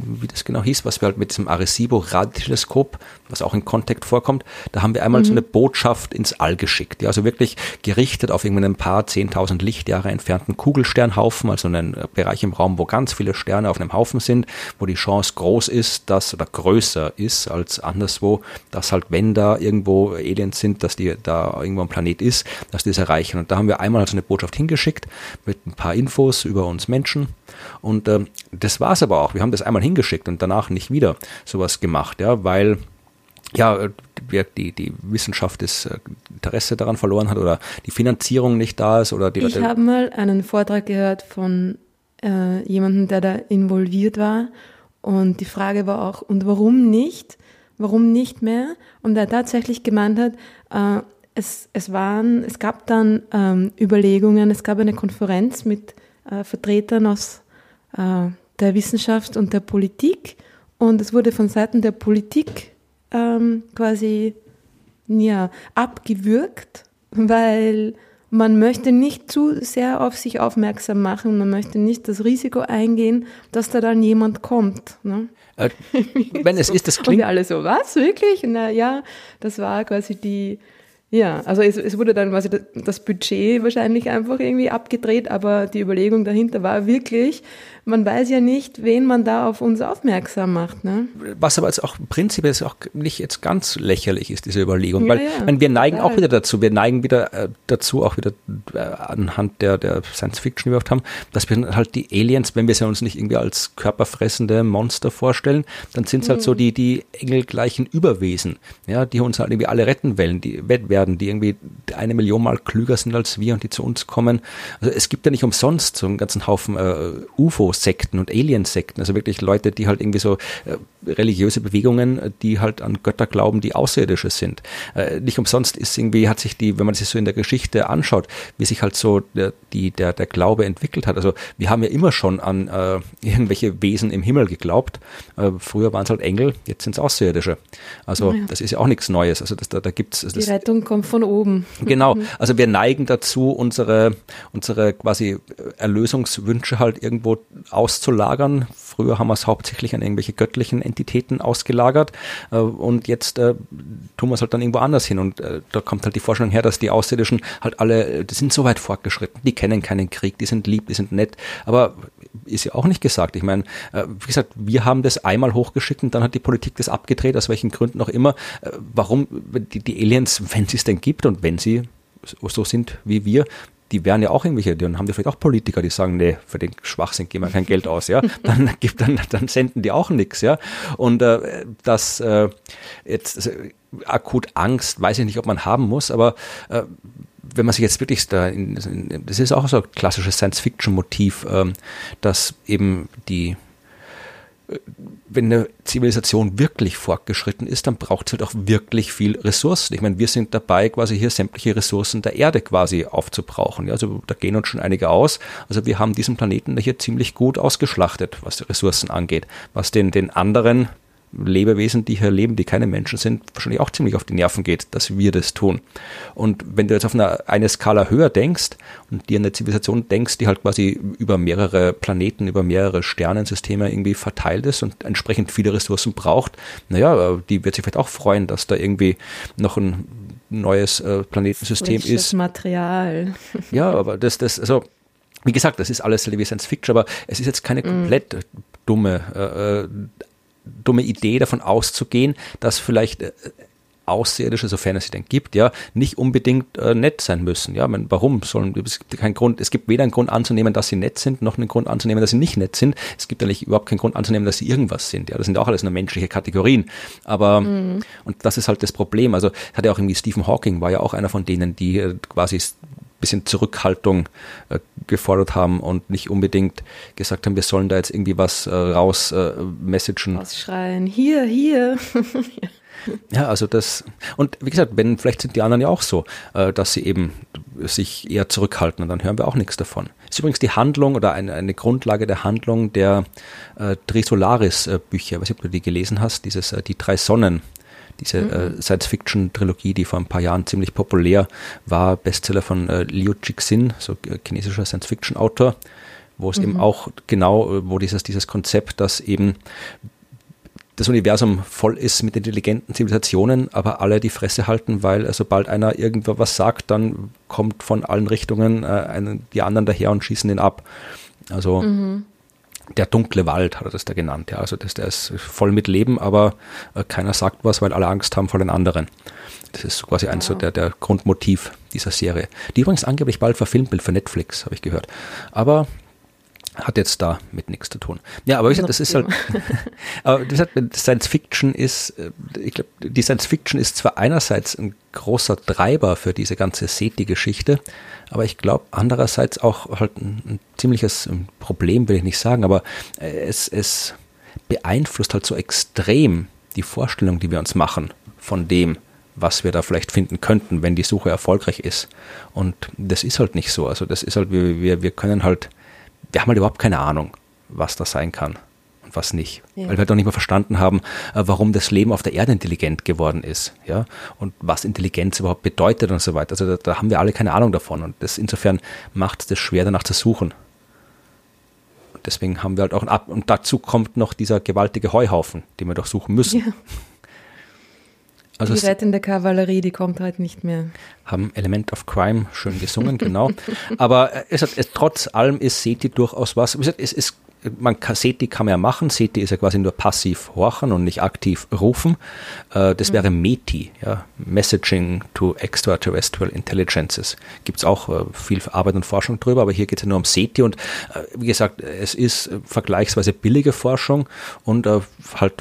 Wie das genau hieß, was wir halt mit diesem Arecibo-Radioteleskop, was auch in Contact vorkommt, da haben wir einmal mhm. so eine Botschaft ins All geschickt. Ja, also wirklich gerichtet auf irgendeinen paar 10.000 Lichtjahre entfernten Kugelsternhaufen, also einen Bereich im Raum, wo ganz viele Sterne auf einem Haufen sind, wo die Chance groß ist, dass oder größer ist als anderswo, dass halt, wenn da irgendwo Aliens sind, dass die da irgendwo ein Planet ist, dass die es erreichen. Und da haben wir einmal so eine Botschaft hingeschickt mit ein paar Infos über uns Menschen. Und äh, das war es aber auch. Wir haben das einmal hingeschickt und danach nicht wieder sowas gemacht, ja, weil ja, die, die Wissenschaft das äh, Interesse daran verloren hat oder die Finanzierung nicht da ist oder die. Ich habe mal einen Vortrag gehört von äh, jemandem, der da involviert war und die Frage war auch, und warum nicht? Warum nicht mehr? Und er tatsächlich gemeint hat, äh, es, es waren, es gab dann ähm, Überlegungen, es gab eine Konferenz mit äh, Vertretern aus äh, der Wissenschaft und der Politik. Und es wurde von Seiten der Politik ähm, quasi ja, abgewürgt, weil man möchte nicht zu sehr auf sich aufmerksam machen, man möchte nicht das Risiko eingehen, dass da dann jemand kommt. Ne? Äh, wenn es ist, das klingt. Und wir alle so, was, wirklich? Na ja, das war quasi die, ja, also es, es wurde dann quasi das Budget wahrscheinlich einfach irgendwie abgedreht, aber die Überlegung dahinter war wirklich, man weiß ja nicht, wen man da auf uns aufmerksam macht. Ne? Was aber jetzt auch prinzipiell auch nicht jetzt ganz lächerlich ist, diese Überlegung. Ja, weil ja, wir neigen total. auch wieder dazu, wir neigen wieder äh, dazu, auch wieder äh, anhand der, der Science Fiction, die wir oft haben, dass wir halt die Aliens, wenn wir sie uns nicht irgendwie als körperfressende Monster vorstellen, dann sind es halt mhm. so die, die engelgleichen Überwesen, ja, die uns halt irgendwie alle retten wollen, die werden werden, die irgendwie eine Million Mal klüger sind als wir und die zu uns kommen. Also es gibt ja nicht umsonst so einen ganzen Haufen äh, UFO-Sekten und Alien-Sekten, also wirklich Leute, die halt irgendwie so äh, religiöse Bewegungen, die halt an Götter glauben, die Außerirdische sind. Äh, nicht umsonst ist irgendwie, hat sich die, wenn man sich so in der Geschichte anschaut, wie sich halt so der, die, der, der Glaube entwickelt hat. Also wir haben ja immer schon an äh, irgendwelche Wesen im Himmel geglaubt. Äh, früher waren es halt Engel, jetzt sind es Außerirdische. Also ja. das ist ja auch nichts Neues. Also das, da, da gibt's. Die Rettung kommt von oben. Genau. Mhm. Also wir neigen dazu, unsere, unsere quasi Erlösungswünsche halt irgendwo auszulagern. Früher haben wir es hauptsächlich an irgendwelche göttlichen Entitäten ausgelagert äh, und jetzt äh, tun wir es halt dann irgendwo anders hin. Und äh, da kommt halt die Vorstellung her, dass die Außerirdischen halt alle, die sind so weit fortgeschritten, die kennen keinen Krieg, die sind lieb, die sind nett. Aber ist ja auch nicht gesagt. Ich meine, äh, wie gesagt, wir haben das einmal hochgeschickt und dann hat die Politik das abgedreht, aus welchen Gründen auch immer. Äh, warum die, die Aliens, wenn sie es denn gibt und wenn sie so sind wie wir, die wären ja auch irgendwelche, dann haben die vielleicht auch Politiker, die sagen, nee, für den Schwachsinn geben wir kein Geld aus, ja. Dann gibt dann, dann senden die auch nichts, ja. Und äh, das äh, jetzt also, akut Angst, weiß ich nicht, ob man haben muss, aber äh, wenn man sich jetzt wirklich da, in, das ist auch so ein klassisches Science-Fiction-Motiv, ähm, dass eben die wenn eine Zivilisation wirklich fortgeschritten ist, dann braucht es halt auch wirklich viel Ressourcen. Ich meine, wir sind dabei, quasi hier sämtliche Ressourcen der Erde quasi aufzubrauchen. Ja, also da gehen uns schon einige aus. Also wir haben diesen Planeten hier ziemlich gut ausgeschlachtet, was die Ressourcen angeht. Was den, den anderen Lebewesen, die hier leben, die keine Menschen sind, wahrscheinlich auch ziemlich auf die Nerven geht, dass wir das tun. Und wenn du jetzt auf einer eine Skala höher denkst und dir eine Zivilisation denkst, die halt quasi über mehrere Planeten, über mehrere Sternensysteme irgendwie verteilt ist und entsprechend viele Ressourcen braucht, naja, die wird sich vielleicht auch freuen, dass da irgendwie noch ein neues äh, Planetensystem Frisches ist. Material. Ja, aber das, das, also, wie gesagt, das ist alles Science Fiction, aber es ist jetzt keine mm. komplett mm. dumme äh, äh dumme Idee davon auszugehen, dass vielleicht äh, Außerirdische, sofern es sie denn gibt, ja, nicht unbedingt äh, nett sein müssen. Ja, meine, warum sollen es gibt keinen Grund, es gibt weder einen Grund anzunehmen, dass sie nett sind, noch einen Grund anzunehmen, dass sie nicht nett sind. Es gibt eigentlich überhaupt keinen Grund anzunehmen, dass sie irgendwas sind. Ja, das sind auch alles nur menschliche Kategorien. Aber mhm. und das ist halt das Problem. Also hat ja auch irgendwie Stephen Hawking war ja auch einer von denen, die äh, quasi bisschen Zurückhaltung äh, gefordert haben und nicht unbedingt gesagt haben, wir sollen da jetzt irgendwie was äh, raus äh, messagen. Ausschreien, hier, hier. ja, also das, und wie gesagt, wenn, vielleicht sind die anderen ja auch so, äh, dass sie eben sich eher zurückhalten und dann hören wir auch nichts davon. Ist übrigens die Handlung oder eine, eine Grundlage der Handlung der äh, Trisolaris-Bücher, äh, weiß nicht, ob du die gelesen hast, dieses äh, Die drei Sonnen diese äh, mhm. äh, Science-Fiction-Trilogie, die vor ein paar Jahren ziemlich populär war, Bestseller von äh, Liu Cixin, so äh, chinesischer Science-Fiction-Autor, wo es mhm. eben auch genau, äh, wo dieses, dieses Konzept, dass eben das Universum voll ist mit intelligenten Zivilisationen, aber alle die Fresse halten, weil sobald einer irgendwo was sagt, dann kommt von allen Richtungen äh, die anderen daher und schießen den ab. Also mhm der dunkle Wald hat er das da genannt. Ja, also das, der ist voll mit Leben, aber äh, keiner sagt was, weil alle Angst haben vor den anderen. Das ist quasi eins so der, der Grundmotiv dieser Serie. Die übrigens angeblich bald verfilmt wird für Netflix, habe ich gehört. Aber hat jetzt da mit nichts zu tun. Ja, aber wie gesagt, das ist halt, aber wie gesagt, Science Fiction ist, äh, ich glaube, die Science Fiction ist zwar einerseits ein großer Treiber für diese ganze SETI-Geschichte, aber ich glaube andererseits auch halt ein, ein, ziemliches Problem, will ich nicht sagen, aber äh, es, es beeinflusst halt so extrem die Vorstellung, die wir uns machen von dem, was wir da vielleicht finden könnten, wenn die Suche erfolgreich ist. Und das ist halt nicht so. Also das ist halt, wir, wir, wir können halt wir haben halt überhaupt keine Ahnung, was das sein kann und was nicht. Ja. Weil wir halt auch nicht mehr verstanden haben, äh, warum das Leben auf der Erde intelligent geworden ist, ja, und was Intelligenz überhaupt bedeutet und so weiter. Also da, da haben wir alle keine Ahnung davon und das insofern macht es das schwer, danach zu suchen. Und deswegen haben wir halt auch ein Ab und dazu kommt noch dieser gewaltige Heuhaufen, den wir doch suchen müssen. Ja. Also die rettende Kavallerie, die kommt halt nicht mehr. Haben Element of Crime schön gesungen, genau. Aber es, es, trotz allem ist SETI durchaus was. Wie gesagt, es ist man kann, SETI kann man ja machen. SETI ist ja quasi nur passiv horchen und nicht aktiv rufen. Äh, das mhm. wäre METI, ja, Messaging to Extraterrestrial Intelligences. Gibt es auch äh, viel Arbeit und Forschung drüber, aber hier geht es ja nur um SETI und äh, wie gesagt, es ist vergleichsweise billige Forschung und halt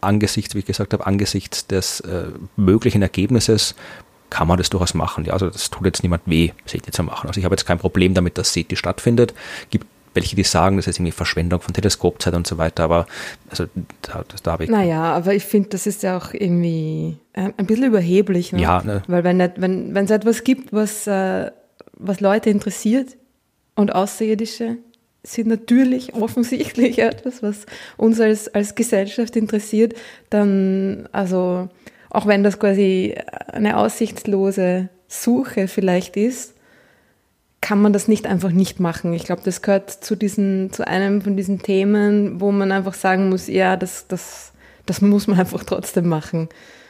angesichts, wie ich gesagt habe, angesichts des äh, möglichen Ergebnisses kann man das durchaus machen. Ja, also das tut jetzt niemand weh, SETI zu machen. Also ich habe jetzt kein Problem damit, dass SETI stattfindet. Gibt welche, die sagen, das ist irgendwie Verschwendung von Teleskopzeit und so weiter, aber also da, da habe ich. Naja, aber ich finde, das ist ja auch irgendwie äh, ein bisschen überheblich. Ne? Ja, ne? Weil wenn, nicht, wenn es etwas gibt, was, äh, was Leute interessiert und Außerirdische sind natürlich offensichtlich etwas, was uns als, als Gesellschaft interessiert, dann, also auch wenn das quasi eine aussichtslose Suche vielleicht ist, kann man das nicht einfach nicht machen. Ich glaube, das gehört zu diesen, zu einem von diesen Themen, wo man einfach sagen muss, ja, das, das, das muss man einfach trotzdem machen.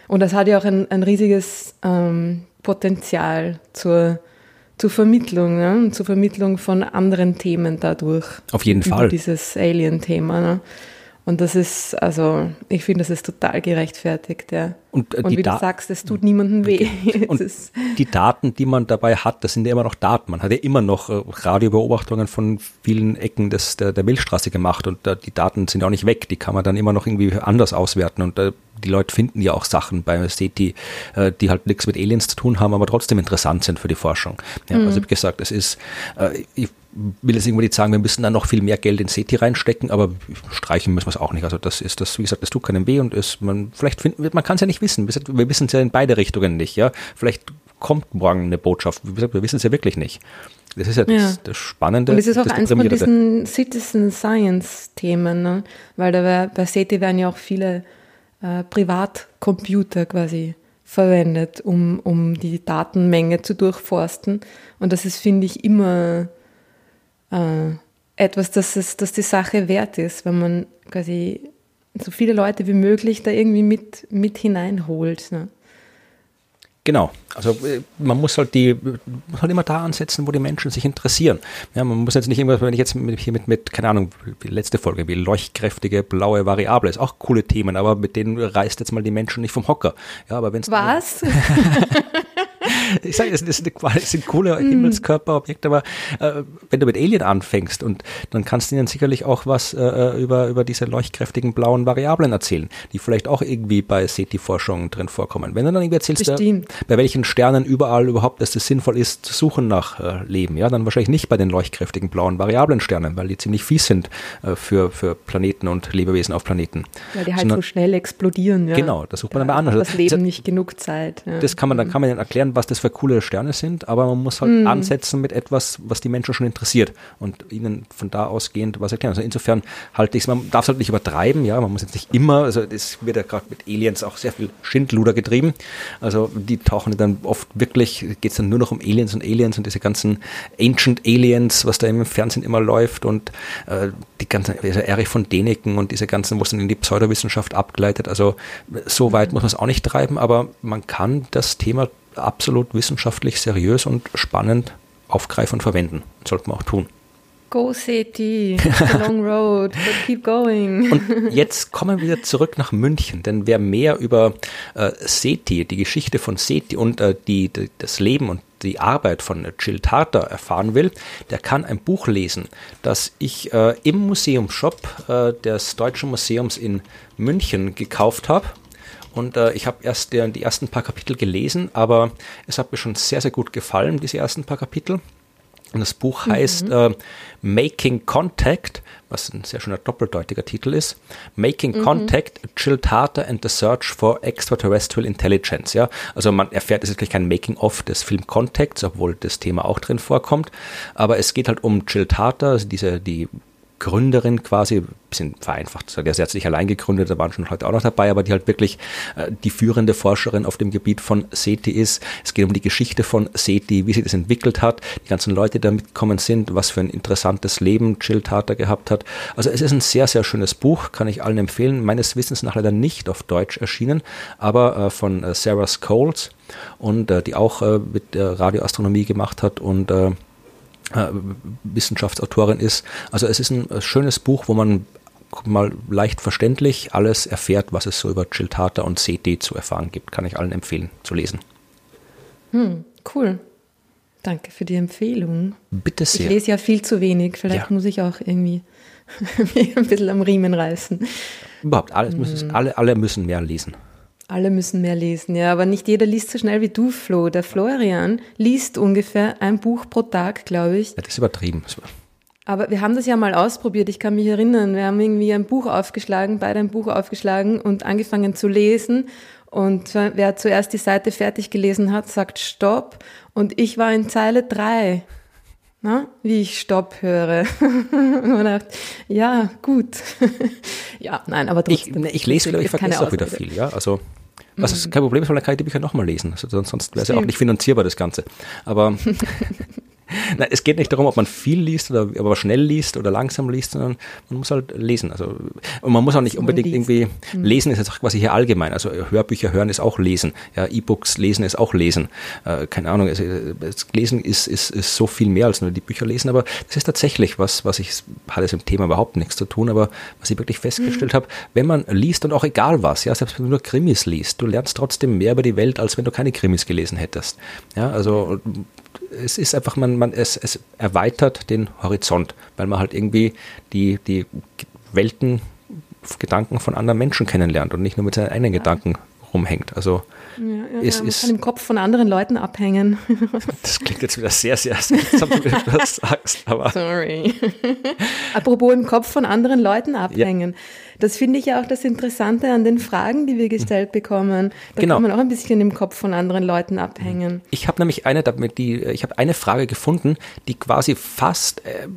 Und das hat ja auch ein, ein riesiges ähm, Potenzial zur, zur Vermittlung, ne? zur Vermittlung von anderen Themen dadurch. Auf jeden Fall. Dieses Alien-Thema. Ne? Und das ist, also, ich finde, das ist total gerechtfertigt, ja. Und, äh, und wie du sagst, es tut niemandem weh. Und die Daten, die man dabei hat, das sind ja immer noch Daten. Man hat ja immer noch äh, Radiobeobachtungen von vielen Ecken des, der, der Milchstraße gemacht und äh, die Daten sind auch nicht weg. Die kann man dann immer noch irgendwie anders auswerten und äh, die Leute finden ja auch Sachen bei SETI, äh, die halt nichts mit Aliens zu tun haben, aber trotzdem interessant sind für die Forschung. Ja, mhm. Also habe gesagt, es ist, äh, ich will jetzt irgendwo nicht sagen, wir müssen da noch viel mehr Geld in SETI reinstecken, aber streichen müssen wir es auch nicht. Also das ist das, wie gesagt, das tut keinem weh und ist, man, vielleicht finden, man kann es ja nicht wissen. Wir wissen es ja in beide Richtungen nicht, ja. Vielleicht kommt morgen eine Botschaft. Wir wissen es ja wirklich nicht. Das ist ja, ja. Das, das, Spannende. Und es ist auch eins von diesen Citizen Science Themen, ne? weil da wär, bei SETI werden ja auch viele äh, Privatcomputer quasi verwendet, um, um die Datenmenge zu durchforsten. Und das ist, finde ich, immer äh, etwas, das, es, das die Sache wert ist, wenn man quasi so viele Leute wie möglich da irgendwie mit, mit hineinholt. Ne? Genau, also äh, man muss halt die, muss halt immer da ansetzen, wo die Menschen sich interessieren. Ja, man muss jetzt nicht immer, wenn ich jetzt mit, hier mit, mit, keine Ahnung, die letzte Folge, wie leuchtkräftige blaue Variable, ist auch coole Themen, aber mit denen reißt jetzt mal die Menschen nicht vom Hocker. Ja, aber wenn Was? ich sage, es, es, sind coole mhm. Himmelskörperobjekte, aber äh, wenn du mit Alien anfängst und dann kannst du ihnen sicherlich auch was äh, äh, über, über diese leuchtkräftigen blauen Variablen erzählen, die vielleicht auch irgendwie bei SETI-Forschung drin vorkommen. Wenn du dann irgendwie erzählst, äh, bei welchen Sternen überall überhaupt es sinnvoll ist, zu suchen nach äh, Leben, ja, dann wahrscheinlich nicht bei den leuchtkräftigen blauen Variablensternen, weil die ziemlich fies sind äh, für, für Planeten und Lebewesen auf Planeten. Weil die halt Sondern, so schnell explodieren, ja. Genau, das sucht man ja, dann bei anderen. Das Leben nicht genug Zeit. Ja. Das kann man, dann kann man dann erklären, was das für coole Sterne sind, aber man muss halt mhm. ansetzen mit etwas, was die Menschen schon interessiert und ihnen von da ausgehend was erklären. Also insofern halte ich es, man darf es halt nicht übertreiben, ja, man muss jetzt nicht immer, also es wird ja gerade mit Aliens auch sehr viel Schindluder getrieben. Also die tauchen dann oft wirklich, geht es dann nur noch um Aliens und Aliens und diese ganzen Ancient Aliens, was da im Fernsehen immer läuft und äh, die ganzen, also Erich von Däniken und diese ganzen, wo es dann in die Pseudowissenschaft abgleitet. Also so weit muss man es auch nicht treiben, aber man kann das Thema absolut wissenschaftlich seriös und spannend aufgreifen und verwenden. Das sollte man auch tun. Go City, long road, but keep going. Und jetzt kommen wir wieder zurück nach München, denn wer mehr über äh, SETI, die Geschichte von SETI und äh, die, die, das Leben und die Arbeit von Jill Tarter erfahren will, der kann ein Buch lesen, das ich äh, im Museumshop äh, des Deutschen Museums in München gekauft habe und äh, ich habe erst die, die ersten paar Kapitel gelesen, aber es hat mir schon sehr, sehr gut gefallen, diese ersten paar Kapitel. Und das Buch heißt mhm. äh, Making Contact, was ein sehr schöner doppeldeutiger Titel ist. Making mhm. Contact, Jill Tarter and the Search for Extraterrestrial Intelligence. Ja, also man erfährt, es ist wirklich kein Making-of des Film Contact, obwohl das Thema auch drin vorkommt. Aber es geht halt um Jill Tarter, also diese, die Gründerin quasi, bisschen vereinfacht, der sie hat sich allein gegründet, da waren schon heute auch noch dabei, aber die halt wirklich äh, die führende Forscherin auf dem Gebiet von SETI ist. Es geht um die Geschichte von SETI, wie sie das entwickelt hat, die ganzen Leute, die da mitgekommen sind, was für ein interessantes Leben Jill Tarter gehabt hat. Also es ist ein sehr, sehr schönes Buch, kann ich allen empfehlen. Meines Wissens nach leider nicht auf Deutsch erschienen, aber äh, von äh, Sarah Scholes und die auch mit Radioastronomie gemacht hat und äh, Wissenschaftsautorin ist. Also es ist ein äh, schönes Buch, wo man mal leicht verständlich alles erfährt, was es so über Chiltata und CD zu erfahren gibt. Kann ich allen empfehlen zu lesen. Hm, cool. Danke für die Empfehlung. Bitte sehr. Ich lese ja viel zu wenig. Vielleicht ja. muss ich auch irgendwie ein bisschen am Riemen reißen. Überhaupt, alles müssen, hm. alle, alle müssen mehr lesen. Alle müssen mehr lesen, ja, aber nicht jeder liest so schnell wie du, Flo. Der Florian liest ungefähr ein Buch pro Tag, glaube ich. Ja, das ist übertrieben. Aber wir haben das ja mal ausprobiert. Ich kann mich erinnern, wir haben irgendwie ein Buch aufgeschlagen, beide ein Buch aufgeschlagen und angefangen zu lesen. Und wer zuerst die Seite fertig gelesen hat, sagt Stopp. Und ich war in Zeile drei, na, wie ich Stopp höre. und man dachte, ja, gut. ja, nein, aber trotzdem. Ich, ich lese, glaube ich, vergesse auch wieder viel, ja. Also was ist mhm. kein Problem ist, weil dann kann ich die Bücher nochmal lesen. Also sonst wäre es ja auch nicht finanzierbar, das Ganze. Aber Nein, es geht nicht darum, ob man viel liest oder aber schnell liest oder langsam liest, sondern man muss halt lesen. Also und man muss auch nicht unbedingt irgendwie mhm. lesen ist jetzt auch quasi hier allgemein. Also Hörbücher hören ist auch lesen. Ja, E-Books lesen ist auch lesen. Äh, keine Ahnung. Also, lesen ist, ist, ist so viel mehr als nur die Bücher lesen. Aber das ist tatsächlich was, was ich hat es im Thema überhaupt nichts zu tun. Aber was ich wirklich festgestellt mhm. habe, wenn man liest und auch egal was, ja, selbst wenn du nur Krimis liest, du lernst trotzdem mehr über die Welt, als wenn du keine Krimis gelesen hättest. Ja, also es ist einfach, man, man, es, es erweitert den Horizont, weil man halt irgendwie die, die Welten, Gedanken von anderen Menschen kennenlernt und nicht nur mit seinen eigenen. Gedanken rumhängt. Also ja, ja, es ja, man ist, kann im Kopf von anderen Leuten abhängen. Das klingt jetzt wieder sehr, sehr seltsam, wenn du das sagst. Aber Sorry. Apropos im Kopf von anderen Leuten abhängen. Das finde ich ja auch das Interessante an den Fragen, die wir gestellt bekommen. Da genau. kann man auch ein bisschen im Kopf von anderen Leuten abhängen. Ich habe nämlich eine, die, ich habe eine Frage gefunden, die quasi fast äh,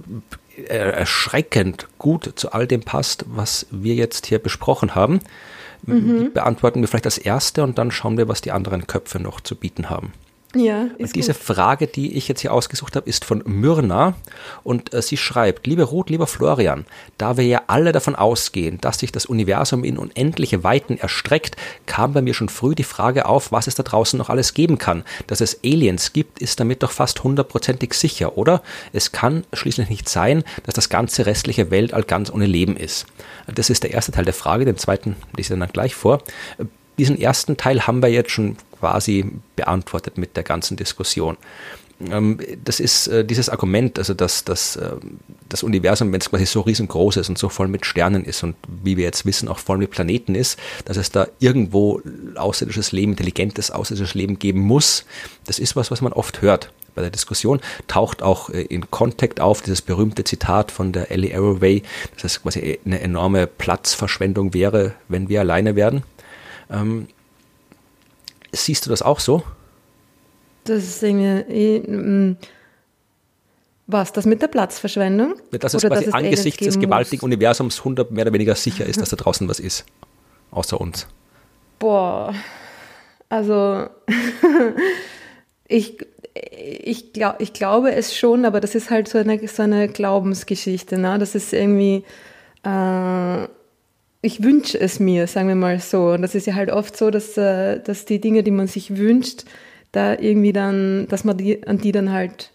äh, erschreckend gut zu all dem passt, was wir jetzt hier besprochen haben. Mhm. beantworten wir vielleicht als erste und dann schauen wir, was die anderen Köpfe noch zu bieten haben. Ja, ist diese gut. Frage, die ich jetzt hier ausgesucht habe, ist von Myrna und äh, sie schreibt, liebe Ruth, lieber Florian, da wir ja alle davon ausgehen, dass sich das Universum in unendliche Weiten erstreckt, kam bei mir schon früh die Frage auf, was es da draußen noch alles geben kann. Dass es Aliens gibt, ist damit doch fast hundertprozentig sicher, oder? Es kann schließlich nicht sein, dass das ganze restliche Weltall ganz ohne Leben ist. Das ist der erste Teil der Frage, den zweiten lese ich dann gleich vor diesen ersten Teil haben wir jetzt schon quasi beantwortet mit der ganzen Diskussion. Ähm, das ist äh, dieses Argument, also dass, dass äh, das Universum, wenn es quasi so riesengroß ist und so voll mit Sternen ist und wie wir jetzt wissen, auch voll mit Planeten ist, dass es da irgendwo außerirdisches Leben, intelligentes außerirdisches Leben geben muss, das ist was, was man oft hört. Bei der Diskussion taucht auch äh, in Contact auf dieses berühmte Zitat von der Ellie Arroway, dass es quasi eine enorme Platzverschwendung wäre, wenn wir alleine werden. Ähm, siehst du das auch so? Das ist irgendwie. Eh, mm, was, das mit der Platzverschwendung? Ja, dass es oder quasi dass es angesichts des gewaltigen muss? Universums 100 mehr oder weniger sicher ist, dass da draußen was ist. Außer uns. Boah. Also, ich, ich, glaub, ich glaube es schon, aber das ist halt so eine, so eine Glaubensgeschichte. Ne? Das ist irgendwie. Äh, ich wünsche es mir, sagen wir mal so. Und das ist ja halt oft so, dass, äh, dass die Dinge, die man sich wünscht, da irgendwie dann, dass man die, an die dann halt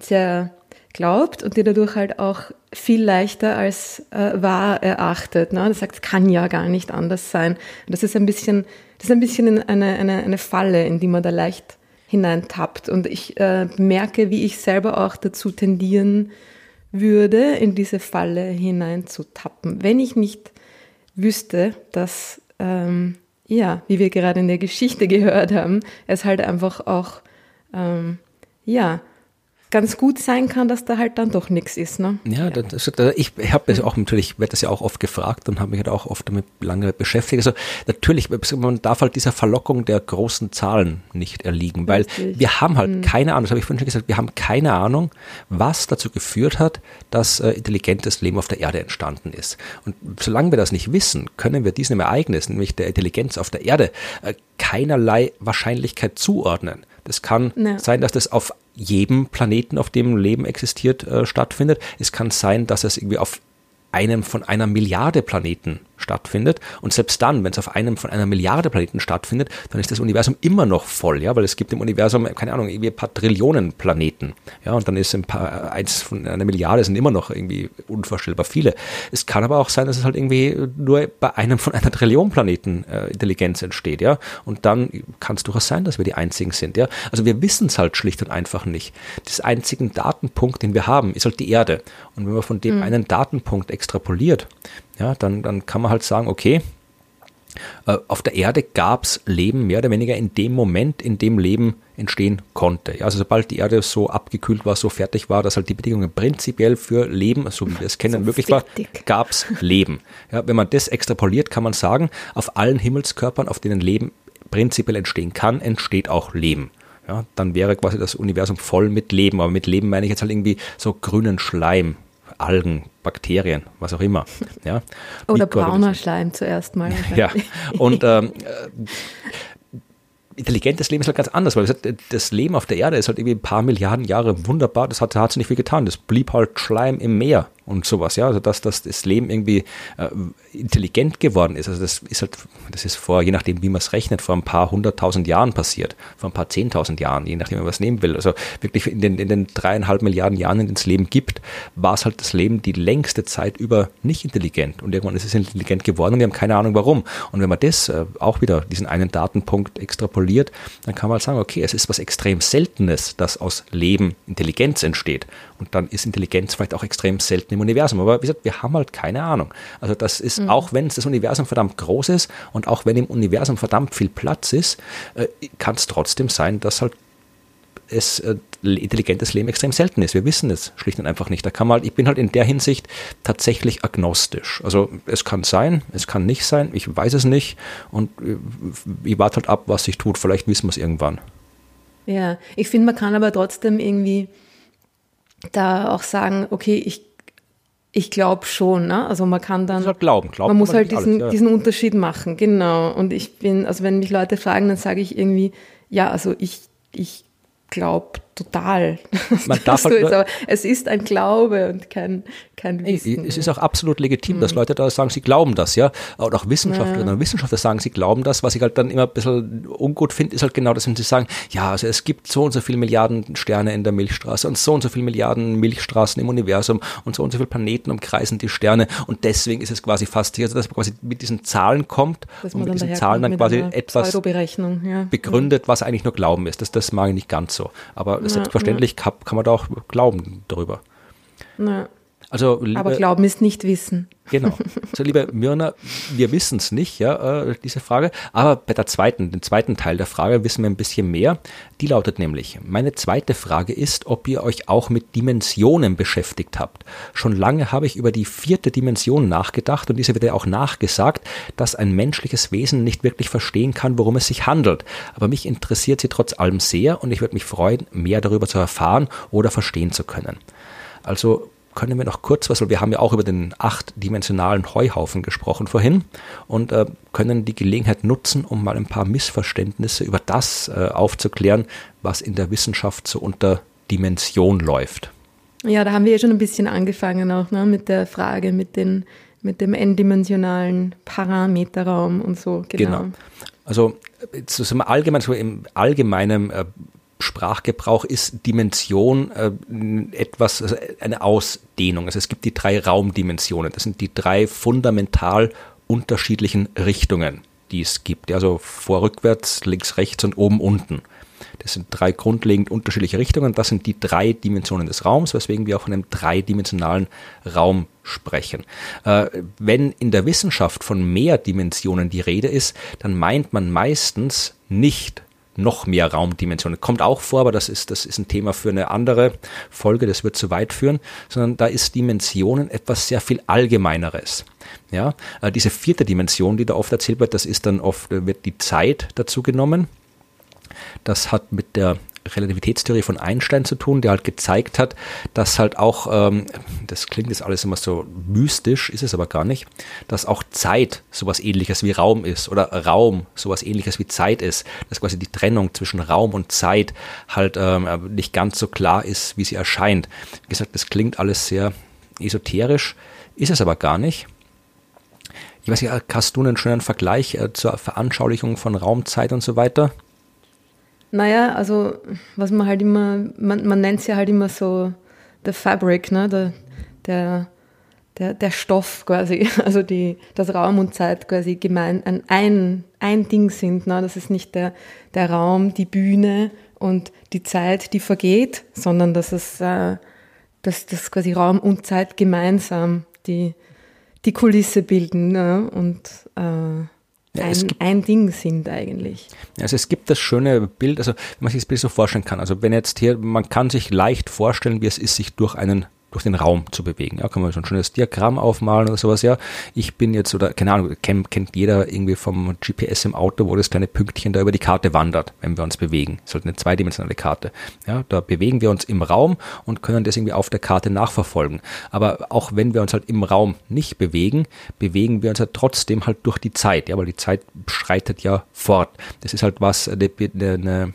sehr glaubt und die dadurch halt auch viel leichter als äh, wahr erachtet. Ne? Das sagt, kann ja gar nicht anders sein. Und das ist ein bisschen, das ist ein bisschen eine, eine, eine Falle, in die man da leicht hineintappt. Und ich äh, merke, wie ich selber auch dazu tendieren würde, in diese Falle hineinzutappen. Wenn ich nicht wüsste, dass, ähm, ja, wie wir gerade in der Geschichte gehört haben, es halt einfach auch, ähm, ja, ganz gut sein kann, dass da halt dann doch nichts ist. Ne? Ja, ja. Das, ich habe es auch natürlich, werde das ja auch oft gefragt und habe mich halt auch oft damit lange beschäftigt. Also natürlich, man darf halt dieser Verlockung der großen Zahlen nicht erliegen, weil Richtig. wir haben halt mhm. keine Ahnung, das habe ich vorhin schon gesagt, wir haben keine Ahnung, was dazu geführt hat, dass äh, intelligentes Leben auf der Erde entstanden ist. Und solange wir das nicht wissen, können wir diesem Ereignis, nämlich der Intelligenz auf der Erde, äh, keinerlei Wahrscheinlichkeit zuordnen. Das kann ja. sein, dass das auf jedem Planeten, auf dem Leben existiert, äh, stattfindet. Es kann sein, dass es irgendwie auf einem von einer Milliarde Planeten stattfindet. Und selbst dann, wenn es auf einem von einer Milliarde Planeten stattfindet, dann ist das Universum immer noch voll, ja, weil es gibt im Universum, keine Ahnung, irgendwie ein paar Trillionen Planeten. Ja, und dann ist ein paar, eins von einer Milliarde sind immer noch irgendwie unvorstellbar viele. Es kann aber auch sein, dass es halt irgendwie nur bei einem von einer Trillion Planeten äh, Intelligenz entsteht, ja. Und dann kann es durchaus sein, dass wir die einzigen sind, ja. Also wir wissen es halt schlicht und einfach nicht. Das einzigen Datenpunkt, den wir haben, ist halt die Erde. Und wenn man von dem mhm. einen Datenpunkt extrapoliert, ja, dann, dann kann man halt sagen, okay, Äh, auf der Erde gab es Leben mehr oder weniger in dem Moment, in dem Leben entstehen konnte. Ja, also sobald die Erde so abgekühlt war, so fertig war, dass halt die Bedingungen prinzipiell für Leben, so wie wir es kennen, so möglich fertig. war, gab es Leben. Ja, wenn man das extrapoliert, kann man sagen, auf allen Himmelskörpern, auf denen Leben prinzipiell entstehen kann, entsteht auch Leben. Ja, dann wäre quasi das Universum voll mit Leben. Aber mit Leben meine ich jetzt halt irgendwie so grünen Schleim, Algen, Bakterien, was auch immer. Ja. Oder brauner Schleim zuerst mal. Ja, und ähm, intelligentes Leben ist halt ganz anders, weil das Leben auf der Erde ist halt irgendwie ein paar Milliarden Jahre wunderbar, das hat, hat nicht viel getan. Das blieb halt Schleim im Meer und sowas, ja. Also dass, dass das Leben irgendwie äh, intelligent geworden ist. Also das ist halt, das ist vor, je nachdem, wie man es rechnet, vor ein paar hunderttausend Jahren passiert, vor ein paar zehntausend Jahren, je nachdem, wie man es nehmen will. Also wirklich in den, in den dreieinhalb Milliarden Jahren, in denen es Leben gibt, war es halt das Leben die längste Zeit über nicht intelligent. Und irgendwann ist es intelligent geworden und wir haben keine Ahnung warum. Und wenn man das äh, auch wieder, diesen einen Datenpunkt extrapoliert, dann kann man halt sagen, okay, es ist was extrem Seltenes, dass aus Leben Intelligenz entsteht. Und dann ist Intelligenz vielleicht auch extrem selten im Universum. Aber wie gesagt, wir haben halt keine Ahnung. Also das ist, mhm. auch wenn das Universum verdammt groß ist und auch wenn im Universum verdammt viel Platz ist, äh, kann es trotzdem sein, dass halt es äh, intelligentes Leben extrem selten ist. Wir wissen es schlicht und einfach nicht. Da kann man halt, ich bin halt in der Hinsicht tatsächlich agnostisch. Also es kann sein, es kann nicht sein, ich weiß es nicht und äh, ich warte halt ab, was sich tut. Vielleicht wissen wir es irgendwann. Ja, ich finde, man kann aber trotzdem irgendwie da auch sagen, okay, ich, ich glaube schon, ne? Also man kann dann. Halt glauben, glauben. Man muss halt diesen, alles, ja. diesen Unterschied machen, genau. Und ich bin, also wenn mich Leute fragen, dann sage ich irgendwie, ja, also ich, ich glaube total. Man darf halt jetzt, es ist ein Glaube und kein, kein Wissen. Es ist auch absolut legitim, mhm. dass Leute da sagen, sie glauben das, ja. Und auch Wissenschaftlerinnen ja. und Wissenschaftler sagen, sie glauben das. Was ich halt dann immer ein bisschen ungut finde, ist halt genau das, wenn sie sagen, ja, also es gibt so und so viele Milliarden Sterne in der Milchstraße und so und so viele Milliarden Milchstraßen im Universum und so und so viele Planeten umkreisen die Sterne und deswegen ist es quasi fast, also dass man quasi mit diesen Zahlen kommt dass und mit diesen Zahlen dann quasi etwas ja. begründet, was eigentlich nur Glauben ist. Das, das mag ich nicht ganz so. Aber ja, selbstverständlich ja. Kann, kann, man da auch glauben darüber. Ja. Also, liebe, Aber Glauben ist nicht Wissen. Genau. So, liebe Myrna, wir wissen es nicht, ja, äh, diese Frage. Aber bei der zweiten, den zweiten Teil der Frage wissen wir ein bisschen mehr. Die lautet nämlich, meine zweite Frage ist, ob ihr euch auch mit Dimensionen beschäftigt habt. Schon lange habe ich über die vierte Dimension nachgedacht und diese wird ja auch nachgesagt, dass ein menschliches Wesen nicht wirklich verstehen kann, worum es sich handelt. Aber mich interessiert sie trotz allem sehr und ich würde mich freuen, mehr darüber zu erfahren oder verstehen zu können. Also können wir noch kurz was, weil wir haben ja auch über den achtdimensionalen Heuhaufen gesprochen vorhin und äh, können die Gelegenheit nutzen, um mal ein paar Missverständnisse über das äh, aufzuklären, was in der Wissenschaft so unter Dimension läuft. Ja, da haben wir ja schon ein bisschen angefangen auch ne, mit der Frage, mit, den, mit dem n-dimensionalen Parameterraum und so. Genau. genau. Also so allgemein, so im allgemeinen äh, Sprachgebrauch ist Dimension äh, etwas, also eine Ausdehnung. Also es gibt die drei Raumdimensionen. Das sind die drei fundamental unterschiedlichen Richtungen, die es gibt. Also vor, rückwärts, links, rechts und oben, unten. Das sind drei grundlegend unterschiedliche Richtungen. Das sind die drei Dimensionen des Raums, weswegen wir auch von einem dreidimensionalen Raum sprechen. Äh, wenn in der Wissenschaft von mehr Dimensionen die Rede ist, dann meint man meistens nicht noch mehr Raumdimensionen. Kommt auch vor, aber das ist, das ist ein Thema für eine andere Folge, das wird zu weit führen, sondern da ist Dimensionen etwas sehr viel Allgemeineres. Ja, äh, diese vierte Dimension, die da oft erzählt wird, das ist dann oft, wird die Zeit dazu genommen. Das hat mit der Relativitätstheorie von Einstein zu tun, der halt gezeigt hat, dass halt auch, ähm, das klingt jetzt alles immer so mystisch, ist es aber gar nicht, dass auch Zeit sowas ähnliches wie Raum ist oder Raum sowas ähnliches wie Zeit ist, dass quasi die Trennung zwischen Raum und Zeit halt ähm, nicht ganz so klar ist, wie sie erscheint. Wie gesagt, das klingt alles sehr esoterisch, ist es aber gar nicht. Ich weiß nicht, hast du einen schönen Vergleich äh, zur Veranschaulichung von Raum, Zeit und so weiter? Naja, also was man halt immer, man, man nennt es ja halt immer so der Fabric, ne? der, der, der, der Stoff quasi, also die, das Raum und Zeit quasi gemein, ein, ein, ein Ding sind. Ne? Das ist nicht der, der Raum, die Bühne und die Zeit, die vergeht, sondern dass es äh, dass, dass quasi Raum und Zeit gemeinsam die, die Kulisse bilden. Ne? Und äh, ja, ein, ein, Ding sind eigentlich. Also es gibt das schöne Bild, also wenn man sich das Bild so vorstellen kann, also wenn jetzt hier, man kann sich leicht vorstellen, wie es ist, sich durch einen durch den Raum zu bewegen. Ja, kann man so ein schönes Diagramm aufmalen oder sowas. Ja, ich bin jetzt oder keine Ahnung, kennt, kennt jeder irgendwie vom GPS im Auto, wo das kleine Pünktchen da über die Karte wandert, wenn wir uns bewegen. Das ist halt eine zweidimensionale Karte. Ja, da bewegen wir uns im Raum und können das irgendwie auf der Karte nachverfolgen. Aber auch wenn wir uns halt im Raum nicht bewegen, bewegen wir uns halt trotzdem halt durch die Zeit. Ja, weil die Zeit schreitet ja fort. Das ist halt was, eine, eine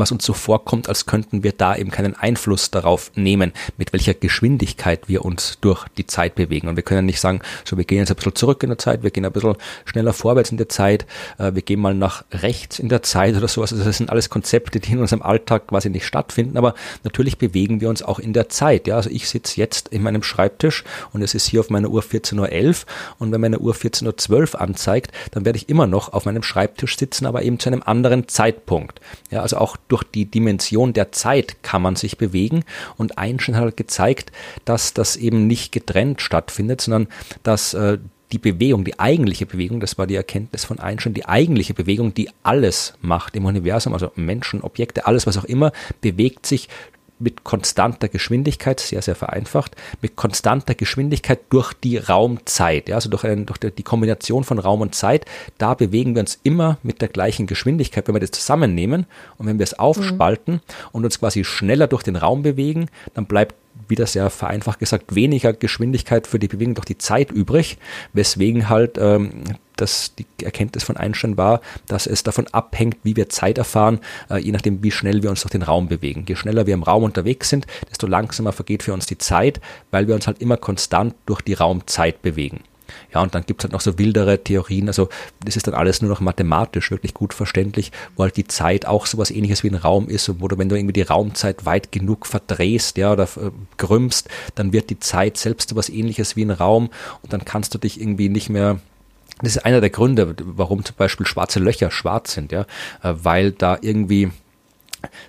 was uns so vorkommt, als könnten wir da eben keinen Einfluss darauf nehmen, mit welcher Geschwindigkeit wir uns durch die Zeit bewegen. Und wir können nicht sagen, so wir gehen jetzt ein bisschen zurück in der Zeit, wir gehen ein bisschen schneller vorwärts in der Zeit, äh, wir gehen mal nach rechts in der Zeit oder sowas. Also das sind alles Konzepte, die in unserem Alltag quasi nicht stattfinden, aber natürlich bewegen wir uns auch in der Zeit. Ja, also ich sitze jetzt in meinem Schreibtisch und es ist hier auf meiner Uhr 14.11 Uhr und wenn meine Uhr 14.12 Uhr anzeigt, dann werde ich immer noch auf meinem Schreibtisch sitzen, aber eben zu einem anderen Zeitpunkt. Ja, also auch durch die Dimension der Zeit kann man sich bewegen. Und Einstein hat gezeigt, dass das eben nicht getrennt stattfindet, sondern dass äh, die Bewegung, die eigentliche Bewegung, das war die Erkenntnis von Einstein, die eigentliche Bewegung, die alles macht im Universum, also Menschen, Objekte, alles, was auch immer, bewegt sich mit konstanter Geschwindigkeit, sehr, sehr vereinfacht, mit konstanter Geschwindigkeit durch die Raumzeit, ja, also durch, einen, durch die Kombination von Raum und Zeit, da bewegen wir uns immer mit der gleichen Geschwindigkeit. Wenn wir das zusammennehmen und wenn wir es aufspalten mhm. und uns quasi schneller durch den Raum bewegen, dann bleibt wieder sehr vereinfacht gesagt, weniger Geschwindigkeit für die Bewegung durch die Zeit übrig, weswegen halt ähm, das die Erkenntnis von Einstein war, dass es davon abhängt, wie wir Zeit erfahren, äh, je nachdem, wie schnell wir uns durch den Raum bewegen. Je schneller wir im Raum unterwegs sind, desto langsamer vergeht für uns die Zeit, weil wir uns halt immer konstant durch die Raumzeit bewegen. Ja, und dann gibt es halt noch so wildere Theorien, also das ist dann alles nur noch mathematisch wirklich gut verständlich, wo halt die Zeit auch sowas ähnliches wie ein Raum ist und wo du, wenn du irgendwie die Raumzeit weit genug verdrehst, ja, oder äh, krümmst, dann wird die Zeit selbst sowas ähnliches wie ein Raum und dann kannst du dich irgendwie nicht mehr das ist einer der Gründe, warum zum Beispiel schwarze Löcher schwarz sind, ja, äh, weil da irgendwie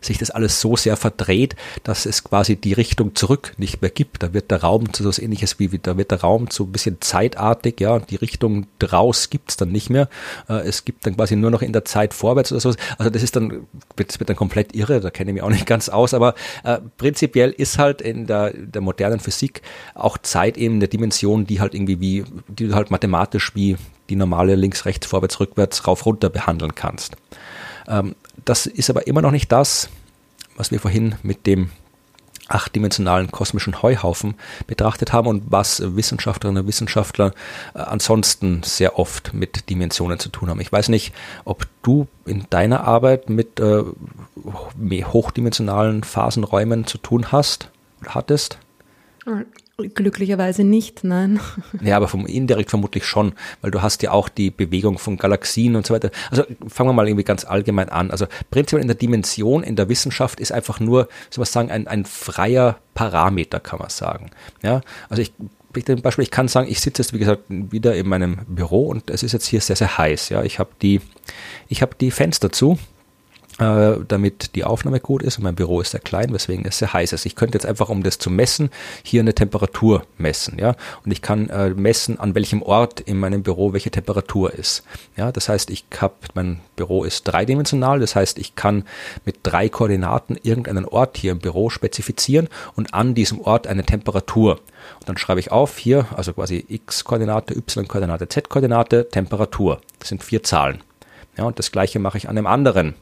sich das alles so sehr verdreht, dass es quasi die Richtung zurück nicht mehr gibt. Da wird der Raum zu so was ähnliches wie, da wird der Raum zu ein bisschen zeitartig, ja, und die Richtung draus gibt's dann nicht mehr. Äh, es gibt dann quasi nur noch in der Zeit vorwärts oder sowas. Also das ist dann, das wird dann komplett irre, da kenne ich mich auch nicht ganz aus, aber äh, prinzipiell ist halt in der, der modernen Physik auch Zeit eben eine Dimension, die halt irgendwie wie, die du halt mathematisch wie die normale links, rechts, vorwärts, rückwärts, rauf, runter behandeln kannst. Ähm, das ist aber immer noch nicht das, was wir vorhin mit dem achtdimensionalen kosmischen Heuhaufen betrachtet haben und was Wissenschaftlerinnen und Wissenschaftler äh, ansonsten sehr oft mit Dimensionen zu tun haben. Ich weiß nicht, ob du in deiner Arbeit mit äh, hochdimensionalen Phasenräumen zu tun hast oder hattest. Glücklicherweise nicht, nein. Ja, aber vom indirekt vermutlich schon, weil du hast ja auch die Bewegung von Galaxien und so weiter. Also fangen wir mal irgendwie ganz allgemein an. Also prinzipiell in der Dimension, in der Wissenschaft ist einfach nur, soll man sagen, ein, ein freier Parameter, kann man sagen. Ja, also ich zum Beispiel, ich kann sagen, ich sitze jetzt, wie gesagt, wieder in meinem Büro und es ist jetzt hier sehr, sehr heiß. Ja, ich habe die, ich habe die Fenster zu äh, damit die Aufnahme gut ist. Und mein Büro ist sehr klein, weswegen es sehr heiß ist. Ich könnte jetzt einfach, um das zu messen, hier eine Temperatur messen. Ja? Und ich kann äh, messen, an welchem Ort in meinem Büro welche Temperatur ist. Ja? Das heißt, ich habe, mein Büro ist dreidimensional. Das heißt, ich kann mit drei Koordinaten irgendeinen Ort hier im Büro spezifizieren und an diesem Ort eine Temperatur. Und dann schreibe ich auf hier, also quasi x-Koordinate, y-Koordinate, z-Koordinate, Temperatur. Das sind vier Zahlen. Ja, und das gleiche mache ich an einem anderen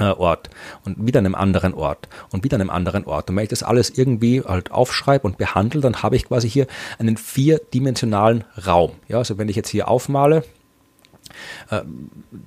Ort und wieder einem anderen Ort und wieder einem anderen Ort. Und wenn ich das alles irgendwie halt aufschreibe und behandle, dann habe ich quasi hier einen vierdimensionalen Raum. Ja, also wenn ich jetzt hier aufmale, äh,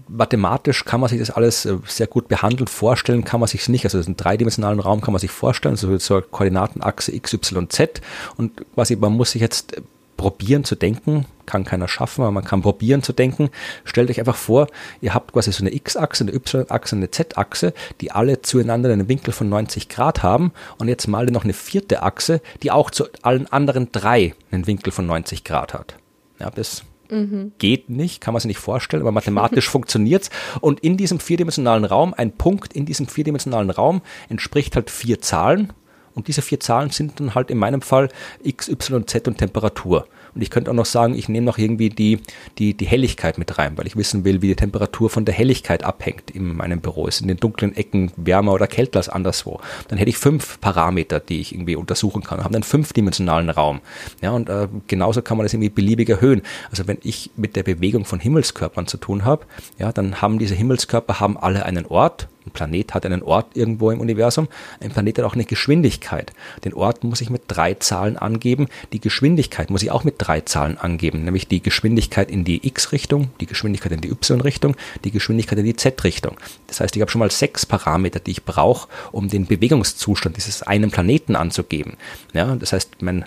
mathematisch kann man sich das alles äh, sehr gut behandeln, vorstellen kann man sich es nicht. Also einen dreidimensionalen Raum kann man sich vorstellen, so zur Koordinatenachse x, y, z und quasi man muss sich jetzt probieren zu denken, kann keiner schaffen, aber man kann probieren zu denken. Stellt euch einfach vor, ihr habt quasi so eine X-Achse, eine Y-Achse, eine Z-Achse, die alle zueinander einen Winkel von 90 Grad haben und jetzt mal noch eine vierte Achse, die auch zu allen anderen drei einen Winkel von 90 Grad hat. Ja, das mhm. geht nicht, kann man sich nicht vorstellen, aber mathematisch funktioniert's. Und in diesem vierdimensionalen Raum, ein Punkt in diesem vierdimensionalen Raum entspricht halt vier Zahlen Und diese vier Zahlen sind dann halt in meinem Fall X, Y, Z und Temperatur. Und ich könnte auch noch sagen, ich nehme noch irgendwie die, die, die Helligkeit mit rein, weil ich wissen will, wie die Temperatur von der Helligkeit abhängt in meinem Büro. Ist in den dunklen Ecken wärmer oder kälter als anderswo. Dann hätte ich fünf Parameter, die ich irgendwie untersuchen kann. Haben dann fünfdimensionalen Raum. Ja, und äh, genauso kann man das irgendwie beliebig erhöhen. Also wenn ich mit der Bewegung von Himmelskörpern zu tun habe, ja, dann haben diese Himmelskörper haben alle einen Ort ein Planet hat einen Ort irgendwo im Universum. Ein Planet hat auch eine Geschwindigkeit. Den Ort muss ich mit drei Zahlen angeben. Die Geschwindigkeit muss ich auch mit drei Zahlen angeben, nämlich die Geschwindigkeit in die X-Richtung, die Geschwindigkeit in die Y-Richtung, die Geschwindigkeit in die Z-Richtung. Das heißt, ich habe schon mal sechs Parameter, die ich brauche, um den Bewegungszustand dieses einen Planeten anzugeben. Ja, das heißt, mein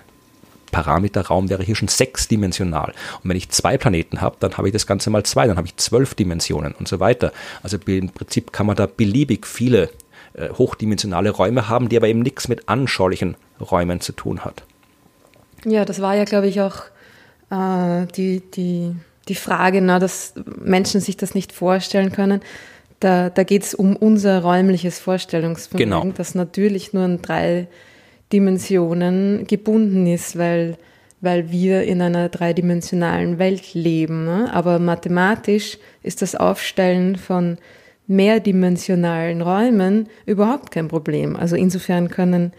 Parameterraum wäre hier schon sechsdimensional. Und wenn ich zwei Planeten habe, dann habe ich das Ganze mal zwei, dann habe ich zwölf Dimensionen und so weiter. Also im Prinzip kann man da beliebig viele äh, hochdimensionale Räume haben, die aber eben nichts mit anschaulichen Räumen zu tun hat. Ja, das war ja, glaube ich, auch äh, die, die, die Frage, na, dass Menschen sich das nicht vorstellen können. Da, da geht es um unser räumliches Vorstellungsvermögen, genau. das natürlich nur ein drei Dimensionen gebunden ist, weil, weil wir in einer dreidimensionalen Welt leben. Ne? Aber mathematisch ist das Aufstellen von mehrdimensionalen Räumen überhaupt kein Problem. Also insofern können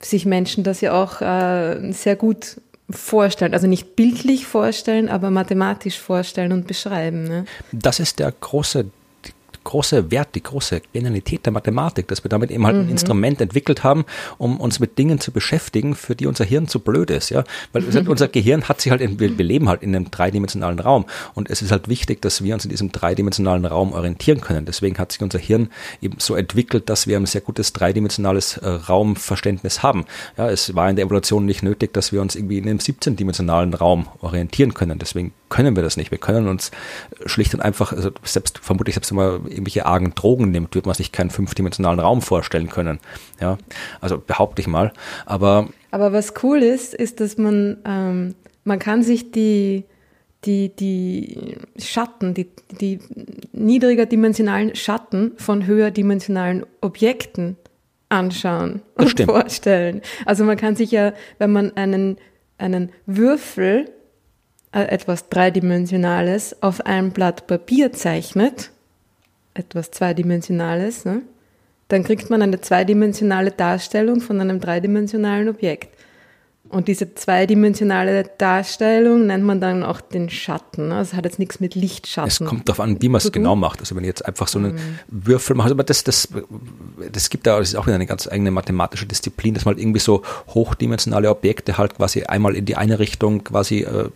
sich Menschen das ja auch äh, sehr gut vorstellen, also nicht bildlich vorstellen, aber mathematisch vorstellen und beschreiben. Ne? Das ist der große große Wert, die große Genialität der Mathematik, dass wir damit eben halt mhm. ein Instrument entwickelt haben, um uns mit Dingen zu beschäftigen, für die unser Hirn zu blöd ist, ja. Weil mhm. unser Gehirn hat sich halt, in, wir, leben halt in einem dreidimensionalen Raum und es ist halt wichtig, dass wir uns in diesem dreidimensionalen Raum orientieren können. Deswegen hat sich unser Hirn eben so entwickelt, dass wir ein sehr gutes dreidimensionales äh, Raumverständnis haben. Ja, es war in der Evolution nicht nötig, dass wir uns irgendwie in einem 17-dimensionalen Raum orientieren können. Deswegen können wir das nicht. Wir können uns schlicht und einfach, also selbst vermutlich selbst wenn man irgendwelche argen Drogen nimmt, wird man sich keinen fünfdimensionalen Raum vorstellen können. Ja, also behaupte ich mal. Aber aber was cool ist, ist, dass man ähm, man kann sich die die, die Schatten, die, die niedriger dimensionalen Schatten von höherdimensionalen Objekten anschauen und vorstellen. Also man kann sich ja, wenn man einen, einen Würfel etwas Dreidimensionales auf einem Blatt Papier zeichnet, etwas Zweidimensionales, ne, dann kriegt man eine zweidimensionale Darstellung von einem dreidimensionalen Objekt. Und diese zweidimensionale Darstellung nennt man dann auch den Schatten. Also es hat jetzt nichts mit Lichtschatten. Es kommt darauf an, wie man es genau macht. Also wenn ich jetzt einfach so einen mhm. Würfel mache, aber das, das, das gibt ja, das ist auch wieder eine ganz eigene mathematische Disziplin, dass man irgendwie so hochdimensionale Objekte halt quasi einmal in die eine Richtung quasi äh,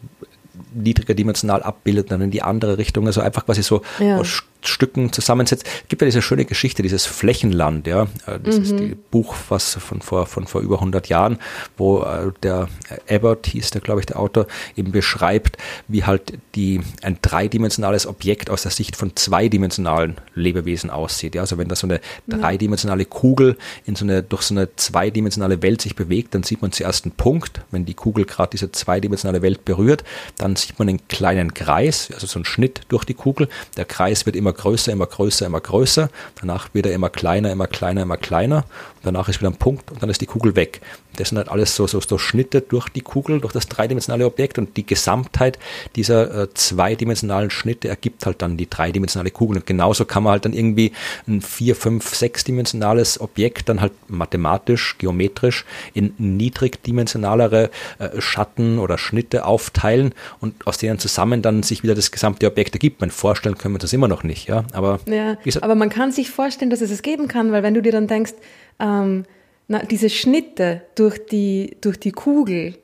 niedriger dimensional abbildet, dann in die andere Richtung. Also einfach quasi so ja. aus Stücken zusammensetzt. Es gibt ja diese schöne Geschichte, dieses Flächenland, ja. Äh, das mhm. ist die Buch, was von vor, von vor über 100 Jahren, wo äh, der Abbott hieß der, glaube ich, der Autor, eben beschreibt, wie halt die, ein dreidimensionales Objekt aus der Sicht von zweidimensionalen Lebewesen aussieht. Ja, also wenn da so eine dreidimensionale Kugel in so eine, durch so eine zweidimensionale Welt sich bewegt, dann sieht man zuerst einen Punkt. Wenn die Kugel gerade diese zweidimensionale Welt berührt, dann sieht man einen kleinen Kreis, also so einen Schnitt durch die Kugel. Der Kreis wird immer größer, immer größer, immer größer. Danach wird er immer kleiner, immer kleiner, immer kleiner. Danach ist wieder ein Punkt und dann ist die Kugel weg. Das sind halt alles so, so, so Schnitte durch die Kugel, durch das dreidimensionale Objekt und die Gesamtheit dieser äh, zweidimensionalen Schnitte ergibt halt dann die dreidimensionale Kugel. Und genauso kann man halt dann irgendwie ein vier, fünf, sechsdimensionales Objekt dann halt mathematisch, geometrisch in niedrigdimensionalere äh, Schatten oder Schnitte aufteilen und aus denen zusammen dann sich wieder das gesamte Objekt ergibt. Man vorstellen können wir das immer noch nicht, ja. Aber, ja, aber man kann sich vorstellen, dass es es geben kann, weil wenn du dir dann denkst, ähm, na, diese Schnitte durch die, durch die Kugel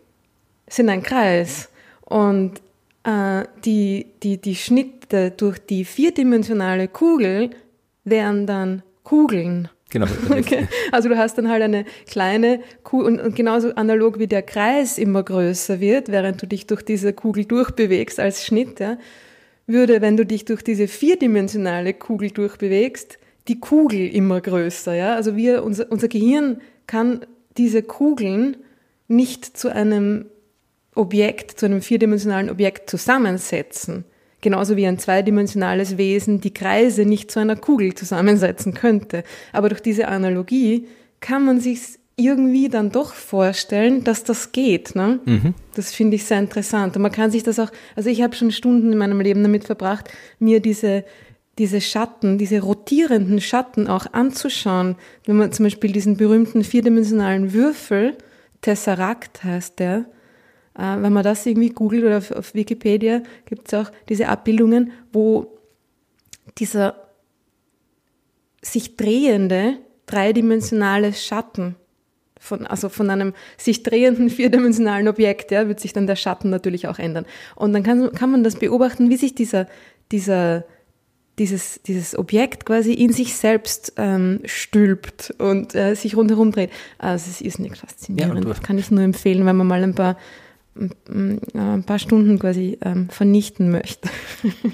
sind ein Kreis und äh, die, die, die Schnitte durch die vierdimensionale Kugel wären dann Kugeln. Genau. Okay. Also du hast dann halt eine kleine Kugel und, und, genauso analog wie der Kreis immer größer wird, während du dich durch diese Kugel durchbewegst als Schnitt, ja, würde, wenn du dich durch diese vierdimensionale Kugel durchbewegst, die Kugel immer größer. Ja? Also wir, unser, unser Gehirn kann diese Kugeln nicht zu einem Objekt, zu einem vierdimensionalen Objekt zusammensetzen. Genauso wie ein zweidimensionales Wesen die Kreise nicht zu einer Kugel zusammensetzen könnte. Aber durch diese Analogie kann man sich irgendwie dann doch vorstellen, dass das geht. Ne? Mhm. Das finde ich sehr interessant. Und man kann sich das auch, also ich habe schon Stunden in meinem Leben damit verbracht, mir diese, diese Schatten, diese rotierenden Schatten auch anzuschauen. Wenn man zum Beispiel diesen berühmten vierdimensionalen Würfel, Tesseract heißt der, äh, wenn man das irgendwie googelt oder auf, Wikipedia, gibt es auch diese Abbildungen, wo dieser sich drehende dreidimensionale Schatten von, also von einem sich drehenden vierdimensionalen Objekt, ja, wird sich dann der Schatten natürlich auch ändern. Und dann kann, kann man das beobachten, wie sich dieser, dieser, dieses, dieses Objekt quasi in sich selbst ähm, stülpt und äh, sich rundherum dreht. Also es ist nicht faszinierend. Ja, kann ich nur empfehlen, wenn man mal ein paar ein paar Stunden quasi ähm, vernichten möchte.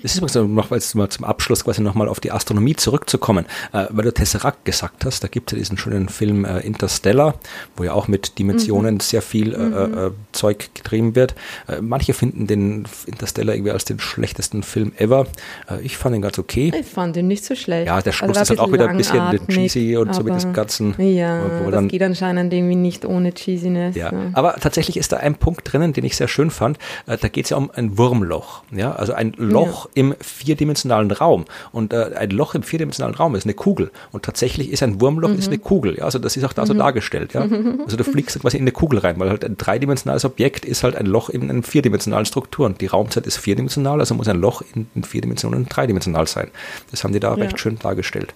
Das ist übrigens noch, mal zum Abschluss quasi nochmal auf die Astronomie zurückzukommen, äh, weil du Tesseract gesagt hast, da gibt es ja diesen schönen Film äh, Interstellar, wo ja auch mit Dimensionen mhm. sehr viel äh, mhm. Äh, Zeug getrieben wird. Äh, manche finden den Interstellar irgendwie als den schlechtesten Film ever. Äh, ich fand ihn ganz okay. Ich fand ihn nicht so schlecht. Ja, der Schluss also ist halt auch wieder ein bisschen cheesy und so mit diesem ganzen. Ja, das dann, geht anscheinend irgendwie nicht ohne Cheesiness. Ja. ja. Aber tatsächlich ist da ein Punkt drinnen, den ich sehr schön fand. Äh, da geht es ja um ein Wurmloch, ja, also ein Loch ja. im vierdimensionalen Raum. Und äh, ein Loch im vierdimensionalen Raum ist eine Kugel. Und tatsächlich ist ein Wurmloch mhm. ist eine Kugel, ja, also das ist auch da so mhm. dargestellt, ja. Also du fliegst quasi in eine Kugel rein, weil halt ein dreidimensionales Objekt ist halt ein Loch in einer vierdimensionalen Struktur. Und die Raumzeit ist vierdimensional, also muss ein Loch in, in vier Dimensionen dreidimensional sein. Das haben die da ja. recht schön dargestellt.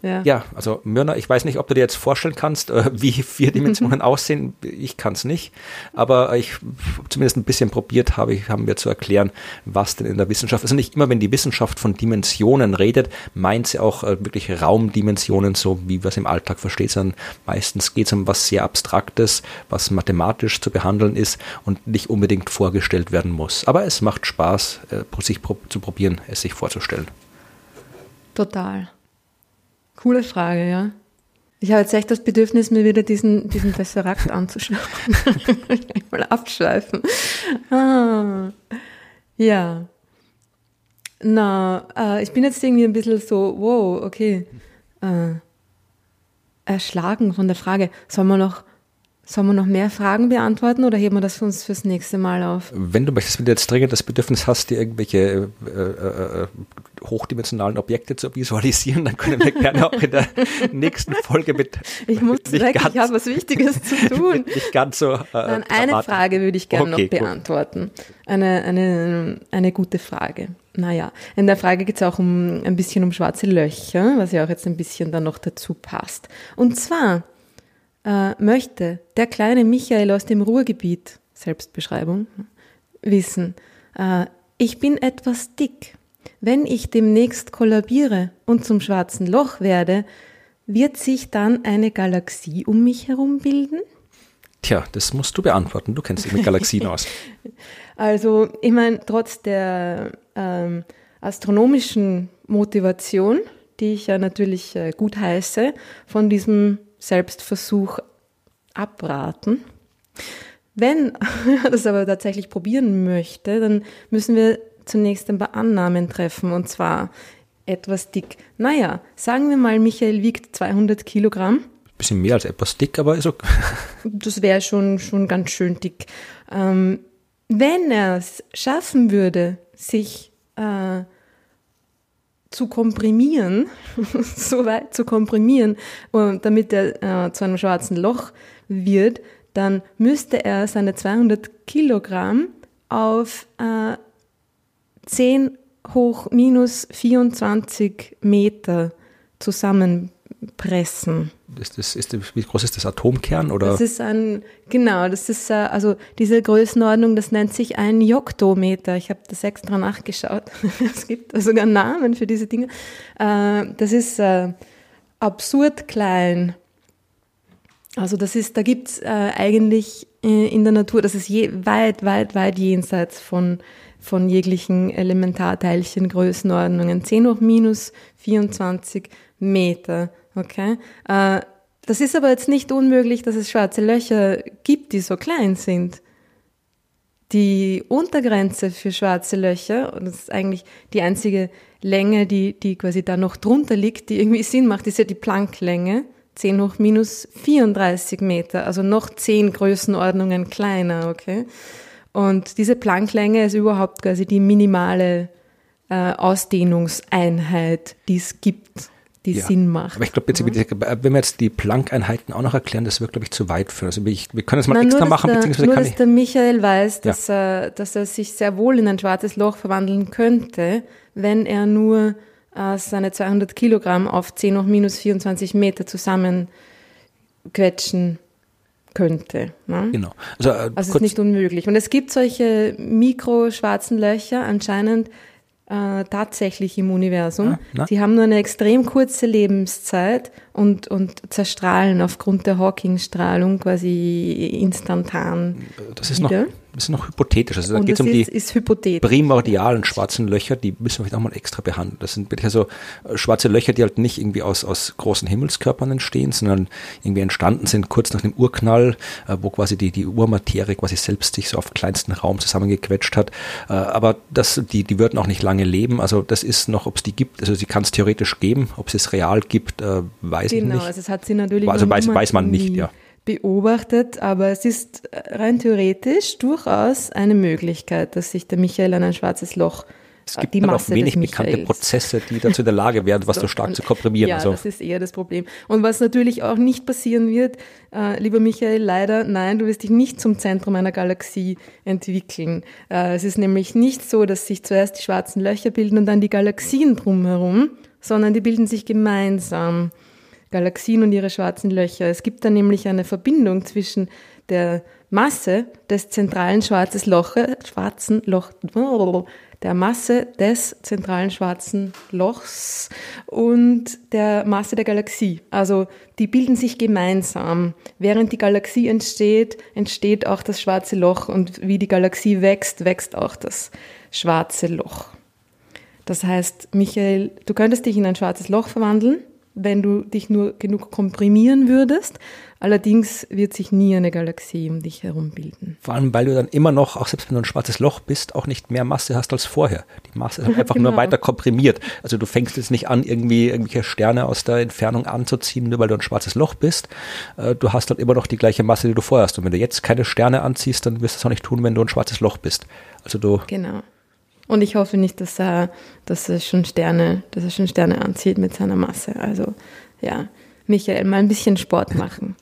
Ja. ja, also Myrna, ich weiß nicht, ob du dir jetzt vorstellen kannst, äh, wie vier Dimensionen aussehen. Ich kann es nicht, aber ich zumindest ein bisschen probiert habe, ich, haben wir zu erklären, was denn in der Wissenschaft, also nicht immer, wenn die Wissenschaft von Dimensionen redet, meint sie auch äh, wirklich Raumdimensionen, so wie wir es im Alltag versteht, sondern meistens geht es um was sehr Abstraktes, was mathematisch zu behandeln ist und nicht unbedingt vorgestellt werden muss. Aber es macht Spaß, äh, sich zu probieren, es sich vorzustellen. Total. Coole Frage, ja. Ich habe jetzt echt das Bedürfnis, mir wieder diesen, diesen Tesseract anzuschauen. mal abschweifen. Ah, ja. Na, äh, ich bin jetzt irgendwie ein bisschen so, wow, okay. Äh, erschlagen von der Frage. Sollen wir noch Sollen wir noch mehr Fragen beantworten oder heben wir das für uns fürs nächste Mal auf? Wenn du möchtest, wenn du jetzt dringend das Bedürfnis hast, dir irgendwelche äh, äh, äh, hochdimensionalen Objekte zu visualisieren, dann können wir gerne auch in der nächsten Folge mit. Ich muss weg, ganz, ich habe was Wichtiges zu tun. Nicht ganz so. Äh, Nein, eine Frage würde ich gerne okay, noch beantworten. Eine, eine, eine gute Frage. Naja, in der Frage geht es auch um ein bisschen um schwarze Löcher, was ja auch jetzt ein bisschen dann noch dazu passt. Und zwar äh, möchte der kleine Michael aus dem Ruhrgebiet, Selbstbeschreibung, wissen, äh, ich bin etwas dick. Wenn ich demnächst kollabiere und zum schwarzen Loch werde, wird sich dann eine Galaxie um mich herum bilden? Tja, das musst du beantworten. Du kennst dich mit Galaxien aus. Also, ich meine, trotz der ähm, astronomischen Motivation, die ich ja natürlich äh, gut heiße, von diesem Selbstversuch abraten. Wenn er das aber tatsächlich probieren möchte, dann müssen wir zunächst ein paar Annahmen treffen und zwar etwas dick. Naja, sagen wir mal, Michael wiegt 200 Kilogramm. Bisschen mehr als etwas dick, aber ist okay. Das wäre schon, schon ganz schön dick. Ähm, wenn er es schaffen würde, sich äh, zu komprimieren, so weit zu komprimieren, damit er äh, zu einem schwarzen Loch wird, dann müsste er seine 200 Kilogramm auf äh, 10 hoch minus 24 Meter zusammenpressen. Ist das, ist wie groß ist das Atomkern? Oder? Das ist ein, genau, das ist, äh, also diese Größenordnung, das nennt sich ein Joktometer. Ich habe das extra nachgeschaut. es gibt sogar Namen für diese Dinge. Äh, das ist äh, absurd klein. Also das ist, da gibt es eigentlich in der Natur, das ist je, weit, weit, weit jenseits von, von jeglichen Elementarteilchen Größenordnungen. 10 hoch minus 24 Meter. Okay. Äh, das ist aber jetzt nicht unmöglich, dass es schwarze Löcher gibt, die so klein sind. Die Untergrenze für schwarze Löcher, und das ist eigentlich die einzige Länge, die, die quasi da noch drunter liegt, die irgendwie Sinn macht, ist ja die Plancklänge, 10 hoch minus 34 Meter, also noch 10 Größenordnungen kleiner, okay? Und diese Plancklänge ist überhaupt quasi die minimale äh, Ausdehnungseinheit, die es gibt die ja. Sinn macht. Aber ich glaube, ja. wenn wir jetzt die Planck-Einheiten auch noch erklären, das wird, glaube ich, zu weit führen. Also ich, wir können es mal Na, extra nur, machen, der, beziehungsweise nur, kann dass der Michael weiß, dass, ja. er, dass er sich sehr wohl in ein schwarzes Loch verwandeln könnte, wenn er nur äh, seine 200 Kilogramm auf 10 hoch minus 24 Meter zusammenquetschen könnte. Ne? Genau. Also, äh, also es ist nicht unmöglich. Und es gibt solche mikroschwarzen Löcher anscheinend, äh, tatsächlich im Universum. Ja, Sie haben nur eine extrem kurze Lebenszeit und, und zerstrahlen aufgrund der Hawking-Strahlung quasi instantan. Das ist wieder. noch das ist noch hypothetisch. Also da geht es um die primordialen schwarzen Löcher, die müssen wir vielleicht auch mal extra behandeln. Das sind wirklich so äh, schwarze Löcher, die halt nicht irgendwie aus, aus großen Himmelskörpern entstehen, sondern irgendwie entstanden sind kurz nach dem Urknall, äh, wo quasi die, die Urmaterie quasi selbst sich so auf kleinsten Raum zusammengequetscht hat. Äh, aber das, die, die würden auch nicht lange leben. Also das ist noch, ob es die gibt, also sie kann es theoretisch geben, ob es es real gibt, weiß genau, ich nicht. Genau, also es hat sie natürlich Also weiß, weiß man nicht, ja beobachtet, aber es ist rein theoretisch durchaus eine Möglichkeit, dass sich der Michael an ein schwarzes Loch es gibt die Masse auch wenig bekannte Prozesse, die dazu in der Lage wären, was so, so stark zu komprimieren. Ja, also. das ist eher das Problem. Und was natürlich auch nicht passieren wird, äh, lieber Michael, leider, nein, du wirst dich nicht zum Zentrum einer Galaxie entwickeln. Äh, es ist nämlich nicht so, dass sich zuerst die schwarzen Löcher bilden und dann die Galaxien drumherum, sondern die bilden sich gemeinsam. Galaxien und ihre schwarzen Löcher. Es gibt da nämlich eine Verbindung zwischen der Masse des zentralen schwarzen Loches, schwarzen Loch, der Masse des zentralen schwarzen Lochs und der Masse der Galaxie. Also die bilden sich gemeinsam. Während die Galaxie entsteht, entsteht auch das schwarze Loch und wie die Galaxie wächst, wächst auch das schwarze Loch. Das heißt, Michael, du könntest dich in ein schwarzes Loch verwandeln wenn du dich nur genug komprimieren würdest. Allerdings wird sich nie eine Galaxie um dich herum bilden. Vor allem, weil du dann immer noch, auch selbst wenn du ein schwarzes Loch bist, auch nicht mehr Masse hast als vorher. Die Masse ist halt einfach genau. nur weiter komprimiert. Also du fängst jetzt nicht an, irgendwie irgendwelche Sterne aus der Entfernung anzuziehen, nur weil du ein schwarzes Loch bist. Äh, du hast halt immer noch die gleiche Masse, die du vorher hast. Und wenn du jetzt keine Sterne anziehst, dann wirst du es auch nicht tun, wenn du ein schwarzes Loch bist. Also du genau. Und ich hoffe nicht, dass er, dass er schon Sterne, dass er schon Sterne anzieht mit seiner Masse. Also ja, Michael, mal ein bisschen Sport machen.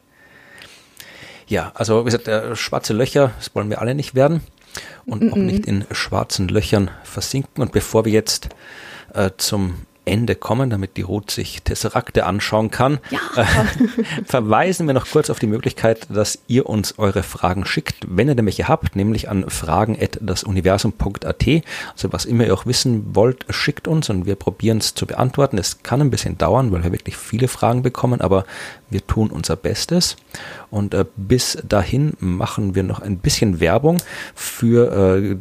Ja, also wie gesagt, äh, schwarze Löcher, das wollen wir alle nicht werden und mm -mm. auch nicht in schwarzen Löchern versinken. Und bevor wir jetzt äh, zum Ende kommen, damit die Ruth sich Tesserakte anschauen kann, ja. äh, verweisen wir noch kurz auf die Möglichkeit, dass ihr uns eure Fragen schickt, wenn ihr welche habt, nämlich an fragen.dasuniversum.at. Also was immer ihr auch wissen wollt, schickt uns und wir probieren es zu beantworten. Es kann ein bisschen dauern, weil wir wirklich viele Fragen bekommen, aber wir tun unser Bestes. Und äh, bis dahin machen wir noch ein bisschen Werbung für äh,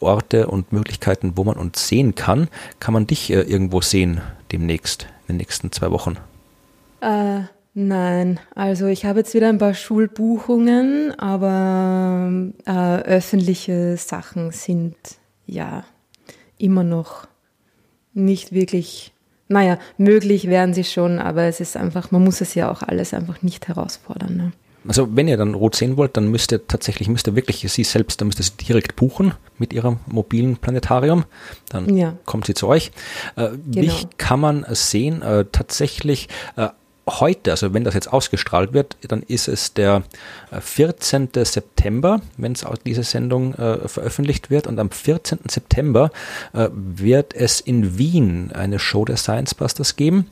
Orte und Möglichkeiten, wo man uns sehen kann. Kann man dich äh, irgendwo sehen demnächst, in den nächsten zwei Wochen? Äh, nein, also ich habe jetzt wieder ein paar Schulbuchungen, aber äh, öffentliche Sachen sind ja immer noch nicht wirklich, naja, möglich wären sie schon, aber es ist einfach, man muss es ja auch alles einfach nicht herausfordern. Ne? Also wenn ihr dann rot sehen wollt, dann müsst ihr tatsächlich, müsst ihr wirklich sie selbst, dann müsst ihr sie direkt buchen mit ihrem mobilen Planetarium. Dann ja. kommt sie zu euch. Äh, genau. Mich kann man sehen, äh, tatsächlich äh, heute, also wenn das jetzt ausgestrahlt wird, dann ist es der 14. Äh, September, wenn es diese Sendung äh, veröffentlicht wird. Und am 14. September äh, wird es in Wien eine Show der Science Busters geben,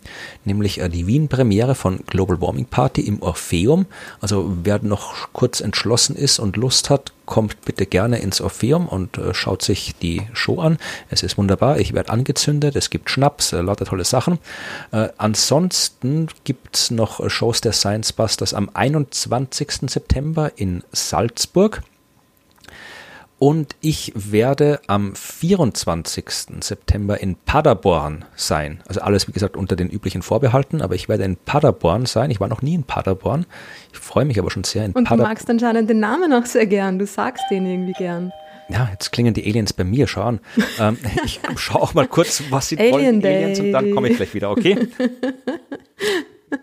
nämlich äh, die Wien-Premiere von Global Warming Party im Orpheum. Also wer noch kurz entschlossen ist und Lust hat, kommt bitte gerne ins Orpheum und äh, schaut sich die Show an. Es ist wunderbar. Ich werde angezündet. Es gibt Schnaps, äh, lauter tolle Sachen. Ansonsten gibt's noch Shows der Science Busters am 21. September in Salzburg. Und ich werde am 24. September in Paderborn sein. Also alles, wie gesagt, unter den üblichen Vorbehalten, aber ich werde in Paderborn sein. Ich war noch nie in Paderborn. Ich freue mich aber schon sehr in Und Pader du magst anscheinend den Namen auch sehr gern. Du sagst den irgendwie gern. Ja, jetzt klingen die Aliens bei mir, schauen. ähm, ich schaue auch mal kurz, was sie Alien wollen, Day. Aliens, und dann komme ich gleich wieder, okay?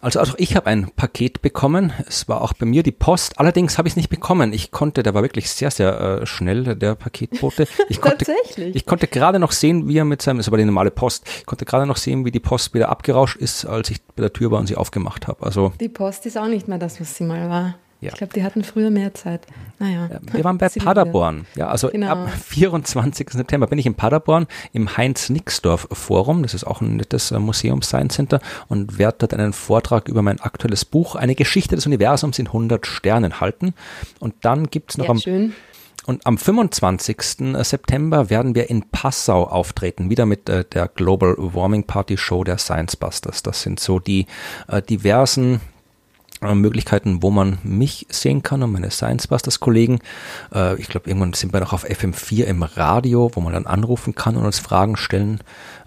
Also, also ich habe ein Paket bekommen. Es war auch bei mir die Post. Allerdings habe ich es nicht bekommen. Ich konnte, der war wirklich sehr, sehr äh, schnell, der Paketbote. Ich konnte, Tatsächlich? Ich konnte gerade noch sehen, wie er mit seinem, das war die normale Post, ich konnte gerade noch sehen, wie die Post wieder abgerauscht ist, als ich bei der Tür war und sie aufgemacht habe. Also die Post ist auch nicht mehr das, was sie mal war. Ja. Ich glaube, die hatten früher mehr Zeit. Naja. Wir waren bei Paderborn. Ja, also genau. ab 24. September bin ich in Paderborn im Heinz-Nixdorf Forum. Das ist auch ein nettes äh, Museums-Science Center und werde dort einen Vortrag über mein aktuelles Buch, eine Geschichte des Universums in 100 Sternen halten. Und dann gibt's noch ja, am, schön. Und am 25. September werden wir in Passau auftreten, wieder mit äh, der Global Warming Party Show der Science Busters. Das sind so die äh, diversen äh, Möglichkeiten, wo man mich sehen kann und meine Science Busters Kollegen. Äh, ich glaube, irgendwann sind wir noch auf FM4 im Radio, wo man dann anrufen kann und uns Fragen stellen.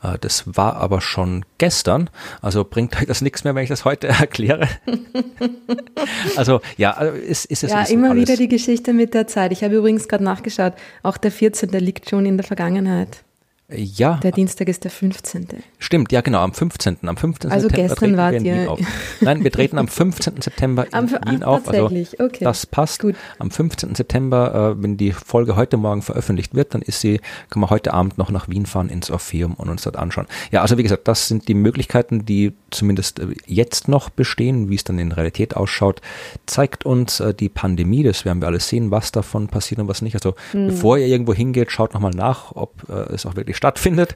Äh, das war aber schon gestern, also bringt euch das nichts mehr, wenn ich das heute erkläre. also ja, ist, ist es Ja, immer alles. wieder die Geschichte mit der Zeit. Ich habe übrigens gerade nachgeschaut, auch der 14. liegt schon in der Vergangenheit. Ja. Der Dienstag ist der 15. Stimmt, ja genau, am 15. Am 15. Also September gestern wart ihr. Nein, wir treten am 15. September in am, Wien ach, auf. Also okay. das passt. Gut. Am 15. September, äh, wenn die Folge heute Morgen veröffentlicht wird, dann ist sie, kann man heute Abend noch nach Wien fahren ins Orpheum und uns dort anschauen. Ja, also wie gesagt, das sind die Möglichkeiten, die zumindest äh, jetzt noch bestehen, wie es dann in Realität ausschaut, zeigt uns äh, die Pandemie, das werden wir alles sehen, was davon passiert und was nicht. Also mhm. bevor ihr irgendwo hingeht, schaut nochmal nach, ob äh, es auch wirklich stattfindet.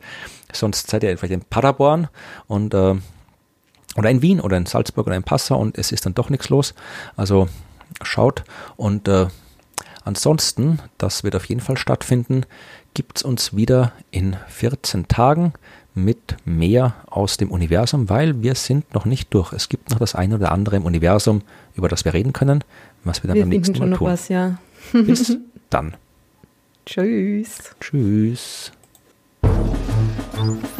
Sonst seid ihr vielleicht in Paderborn und äh, oder in Wien oder in Salzburg oder in Passau und es ist dann doch nichts los. Also schaut und äh, ansonsten, das wird auf jeden Fall stattfinden, gibt es uns wieder in 14 Tagen mit mehr aus dem Universum, weil wir sind noch nicht durch. Es gibt noch das eine oder andere im Universum, über das wir reden können, was wir dann wir beim nächsten Mal tun. Was, ja. Bis dann. Tschüss. Tschüss. Thank you.